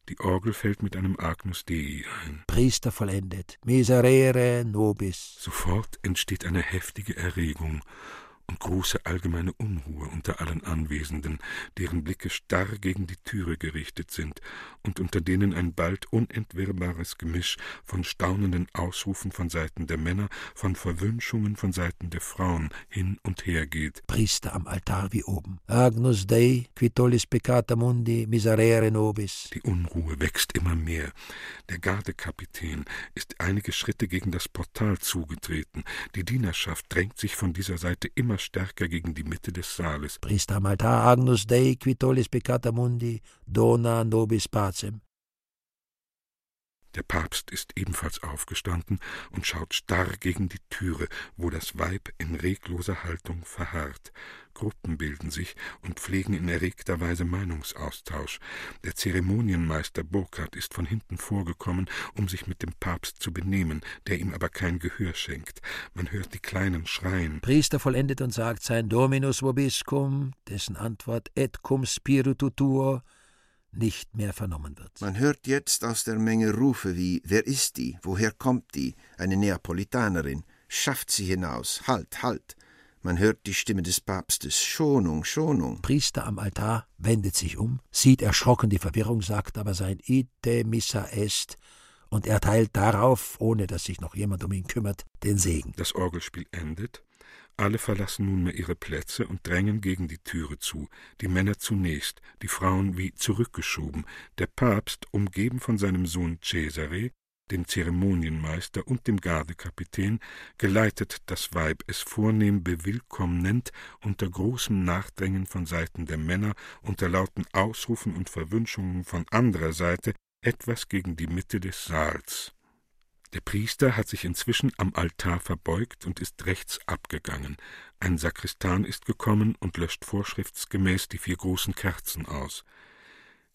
Die Orgel fällt mit einem Agnus Dei ein. Priester vollendet, miserere nobis. Sofort entsteht eine heftige Erregung, und große allgemeine Unruhe unter allen Anwesenden, deren Blicke starr gegen die Türe gerichtet sind und unter denen ein bald unentwirrbares Gemisch von staunenden Ausrufen von Seiten der Männer, von Verwünschungen von Seiten der Frauen hin und her geht. Priester am Altar wie oben. Agnus Dei, qui tollis peccata mundi, miserere nobis. Die Unruhe wächst immer mehr. Der Gardekapitän ist einige Schritte gegen das Portal zugetreten. Die Dienerschaft drängt sich von dieser Seite immer immer stärker gegen die Mitte des Saales. Priester Malta Agnus Dei qui tollis peccata mundi, dona nobis pacem. Der Papst ist ebenfalls aufgestanden und schaut starr gegen die Türe, wo das Weib in regloser Haltung verharrt. Gruppen bilden sich und pflegen in erregter Weise Meinungsaustausch. Der Zeremonienmeister Burkhardt ist von hinten vorgekommen, um sich mit dem Papst zu benehmen, der ihm aber kein Gehör schenkt. Man hört die Kleinen schreien. Priester vollendet und sagt sein Dominus vobiscum, dessen Antwort et cum spiritu tuo nicht mehr vernommen wird. Man hört jetzt aus der Menge Rufe wie Wer ist die? Woher kommt die? Eine Neapolitanerin. Schafft sie hinaus. Halt, halt. Man hört die Stimme des Papstes. Schonung, Schonung. Priester am Altar wendet sich um, sieht erschrocken die Verwirrung, sagt aber sein Ite missa est und erteilt darauf, ohne dass sich noch jemand um ihn kümmert, den Segen. Das Orgelspiel endet. Alle verlassen nunmehr ihre Plätze und drängen gegen die Türe zu, die Männer zunächst, die Frauen wie zurückgeschoben, der Papst, umgeben von seinem Sohn Cesare, dem Zeremonienmeister und dem Gardekapitän, geleitet das Weib es vornehm bewillkommnend unter großem Nachdrängen von Seiten der Männer, unter lauten Ausrufen und Verwünschungen von anderer Seite etwas gegen die Mitte des Saals. Der Priester hat sich inzwischen am Altar verbeugt und ist rechts abgegangen. Ein Sakristan ist gekommen und löscht vorschriftsgemäß die vier großen Kerzen aus.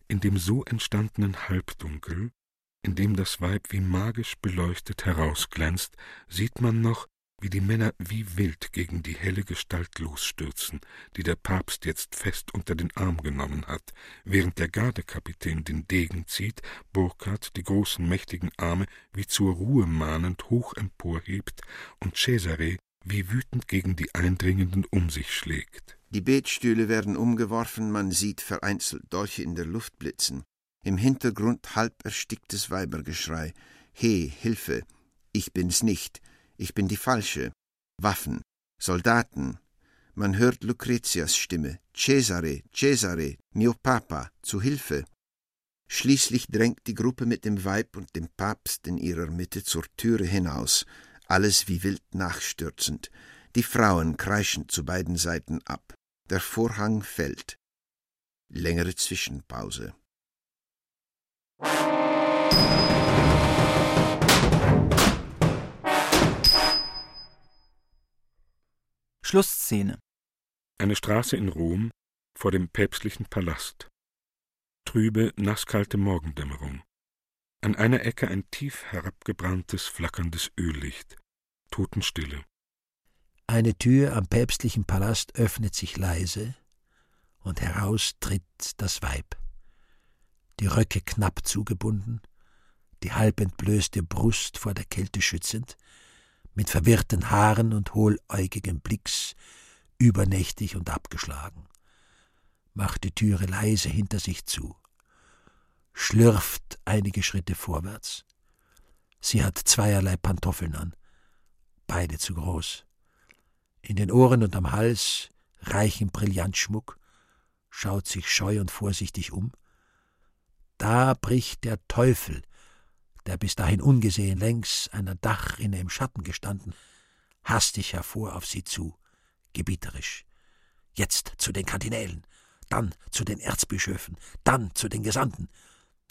In dem so entstandenen Halbdunkel, in dem das Weib wie magisch beleuchtet herausglänzt, sieht man noch, wie die Männer wie wild gegen die helle Gestalt losstürzen, die der Papst jetzt fest unter den Arm genommen hat, während der Gardekapitän den Degen zieht, Burkhard die großen mächtigen Arme wie zur Ruhe mahnend hoch emporhebt und Cesare wie wütend gegen die Eindringenden um sich schlägt. Die Betstühle werden umgeworfen, man sieht vereinzelt Dolche in der Luft blitzen. Im Hintergrund halb ersticktes Weibergeschrei. He, Hilfe! Ich bin's nicht! Ich bin die Falsche. Waffen, Soldaten. Man hört Lucretias Stimme. Cesare, Cesare, mio Papa, zu Hilfe. Schließlich drängt die Gruppe mit dem Weib und dem Papst in ihrer Mitte zur Türe hinaus, alles wie wild nachstürzend. Die Frauen kreischen zu beiden Seiten ab. Der Vorhang fällt. Längere Zwischenpause. Schlussszene. Eine Straße in Rom vor dem päpstlichen Palast. Trübe, nasskalte Morgendämmerung. An einer Ecke ein tief herabgebranntes, flackerndes Öllicht. Totenstille. Eine Tür am päpstlichen Palast öffnet sich leise, und heraus tritt das Weib. Die Röcke knapp zugebunden, die halb entblößte Brust vor der Kälte schützend, mit verwirrten Haaren und hohläugigem Blicks, übernächtig und abgeschlagen, macht die Türe leise hinter sich zu, schlürft einige Schritte vorwärts. Sie hat zweierlei Pantoffeln an, beide zu groß. In den Ohren und am Hals reichen Brillantschmuck, schaut sich scheu und vorsichtig um. Da bricht der Teufel der bis dahin ungesehen längs einer Dachrinne im Schatten gestanden, hastig hervor auf sie zu, gebieterisch. Jetzt zu den Kardinälen, dann zu den Erzbischöfen, dann zu den Gesandten,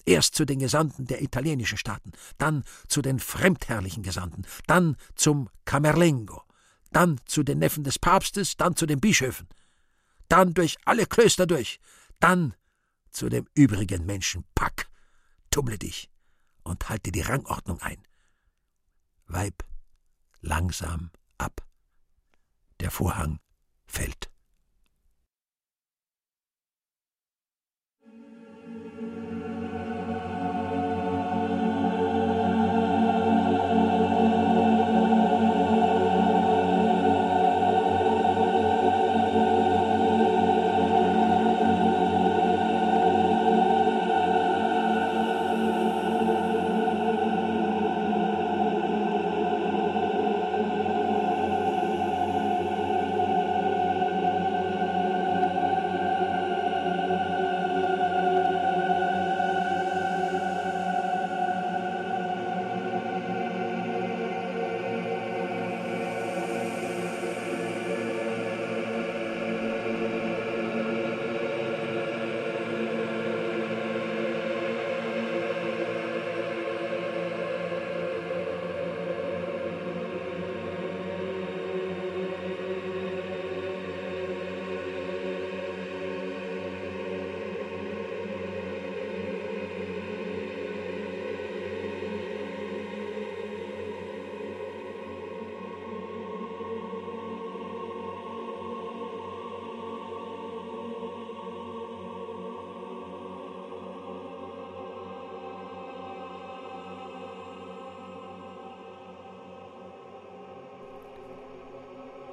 erst zu den Gesandten der italienischen Staaten, dann zu den fremdherrlichen Gesandten, dann zum Camerlengo, dann zu den Neffen des Papstes, dann zu den Bischöfen, dann durch alle Klöster durch, dann zu dem übrigen Menschenpack. Tummle dich, und halte die Rangordnung ein. Weib langsam ab. Der Vorhang fällt.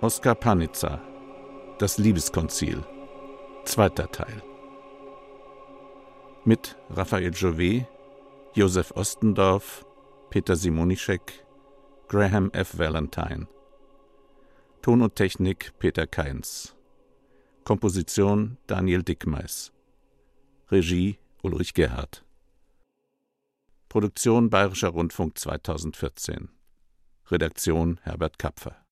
Oskar Panitzer. Das Liebeskonzil. Zweiter Teil. Mit Raphael Jouvet, Josef Ostendorf, Peter Simonischek, Graham F. Valentine. Ton und Technik Peter Keins Komposition Daniel Dickmeis. Regie Ulrich Gerhardt Produktion Bayerischer Rundfunk 2014 Redaktion Herbert Kapfer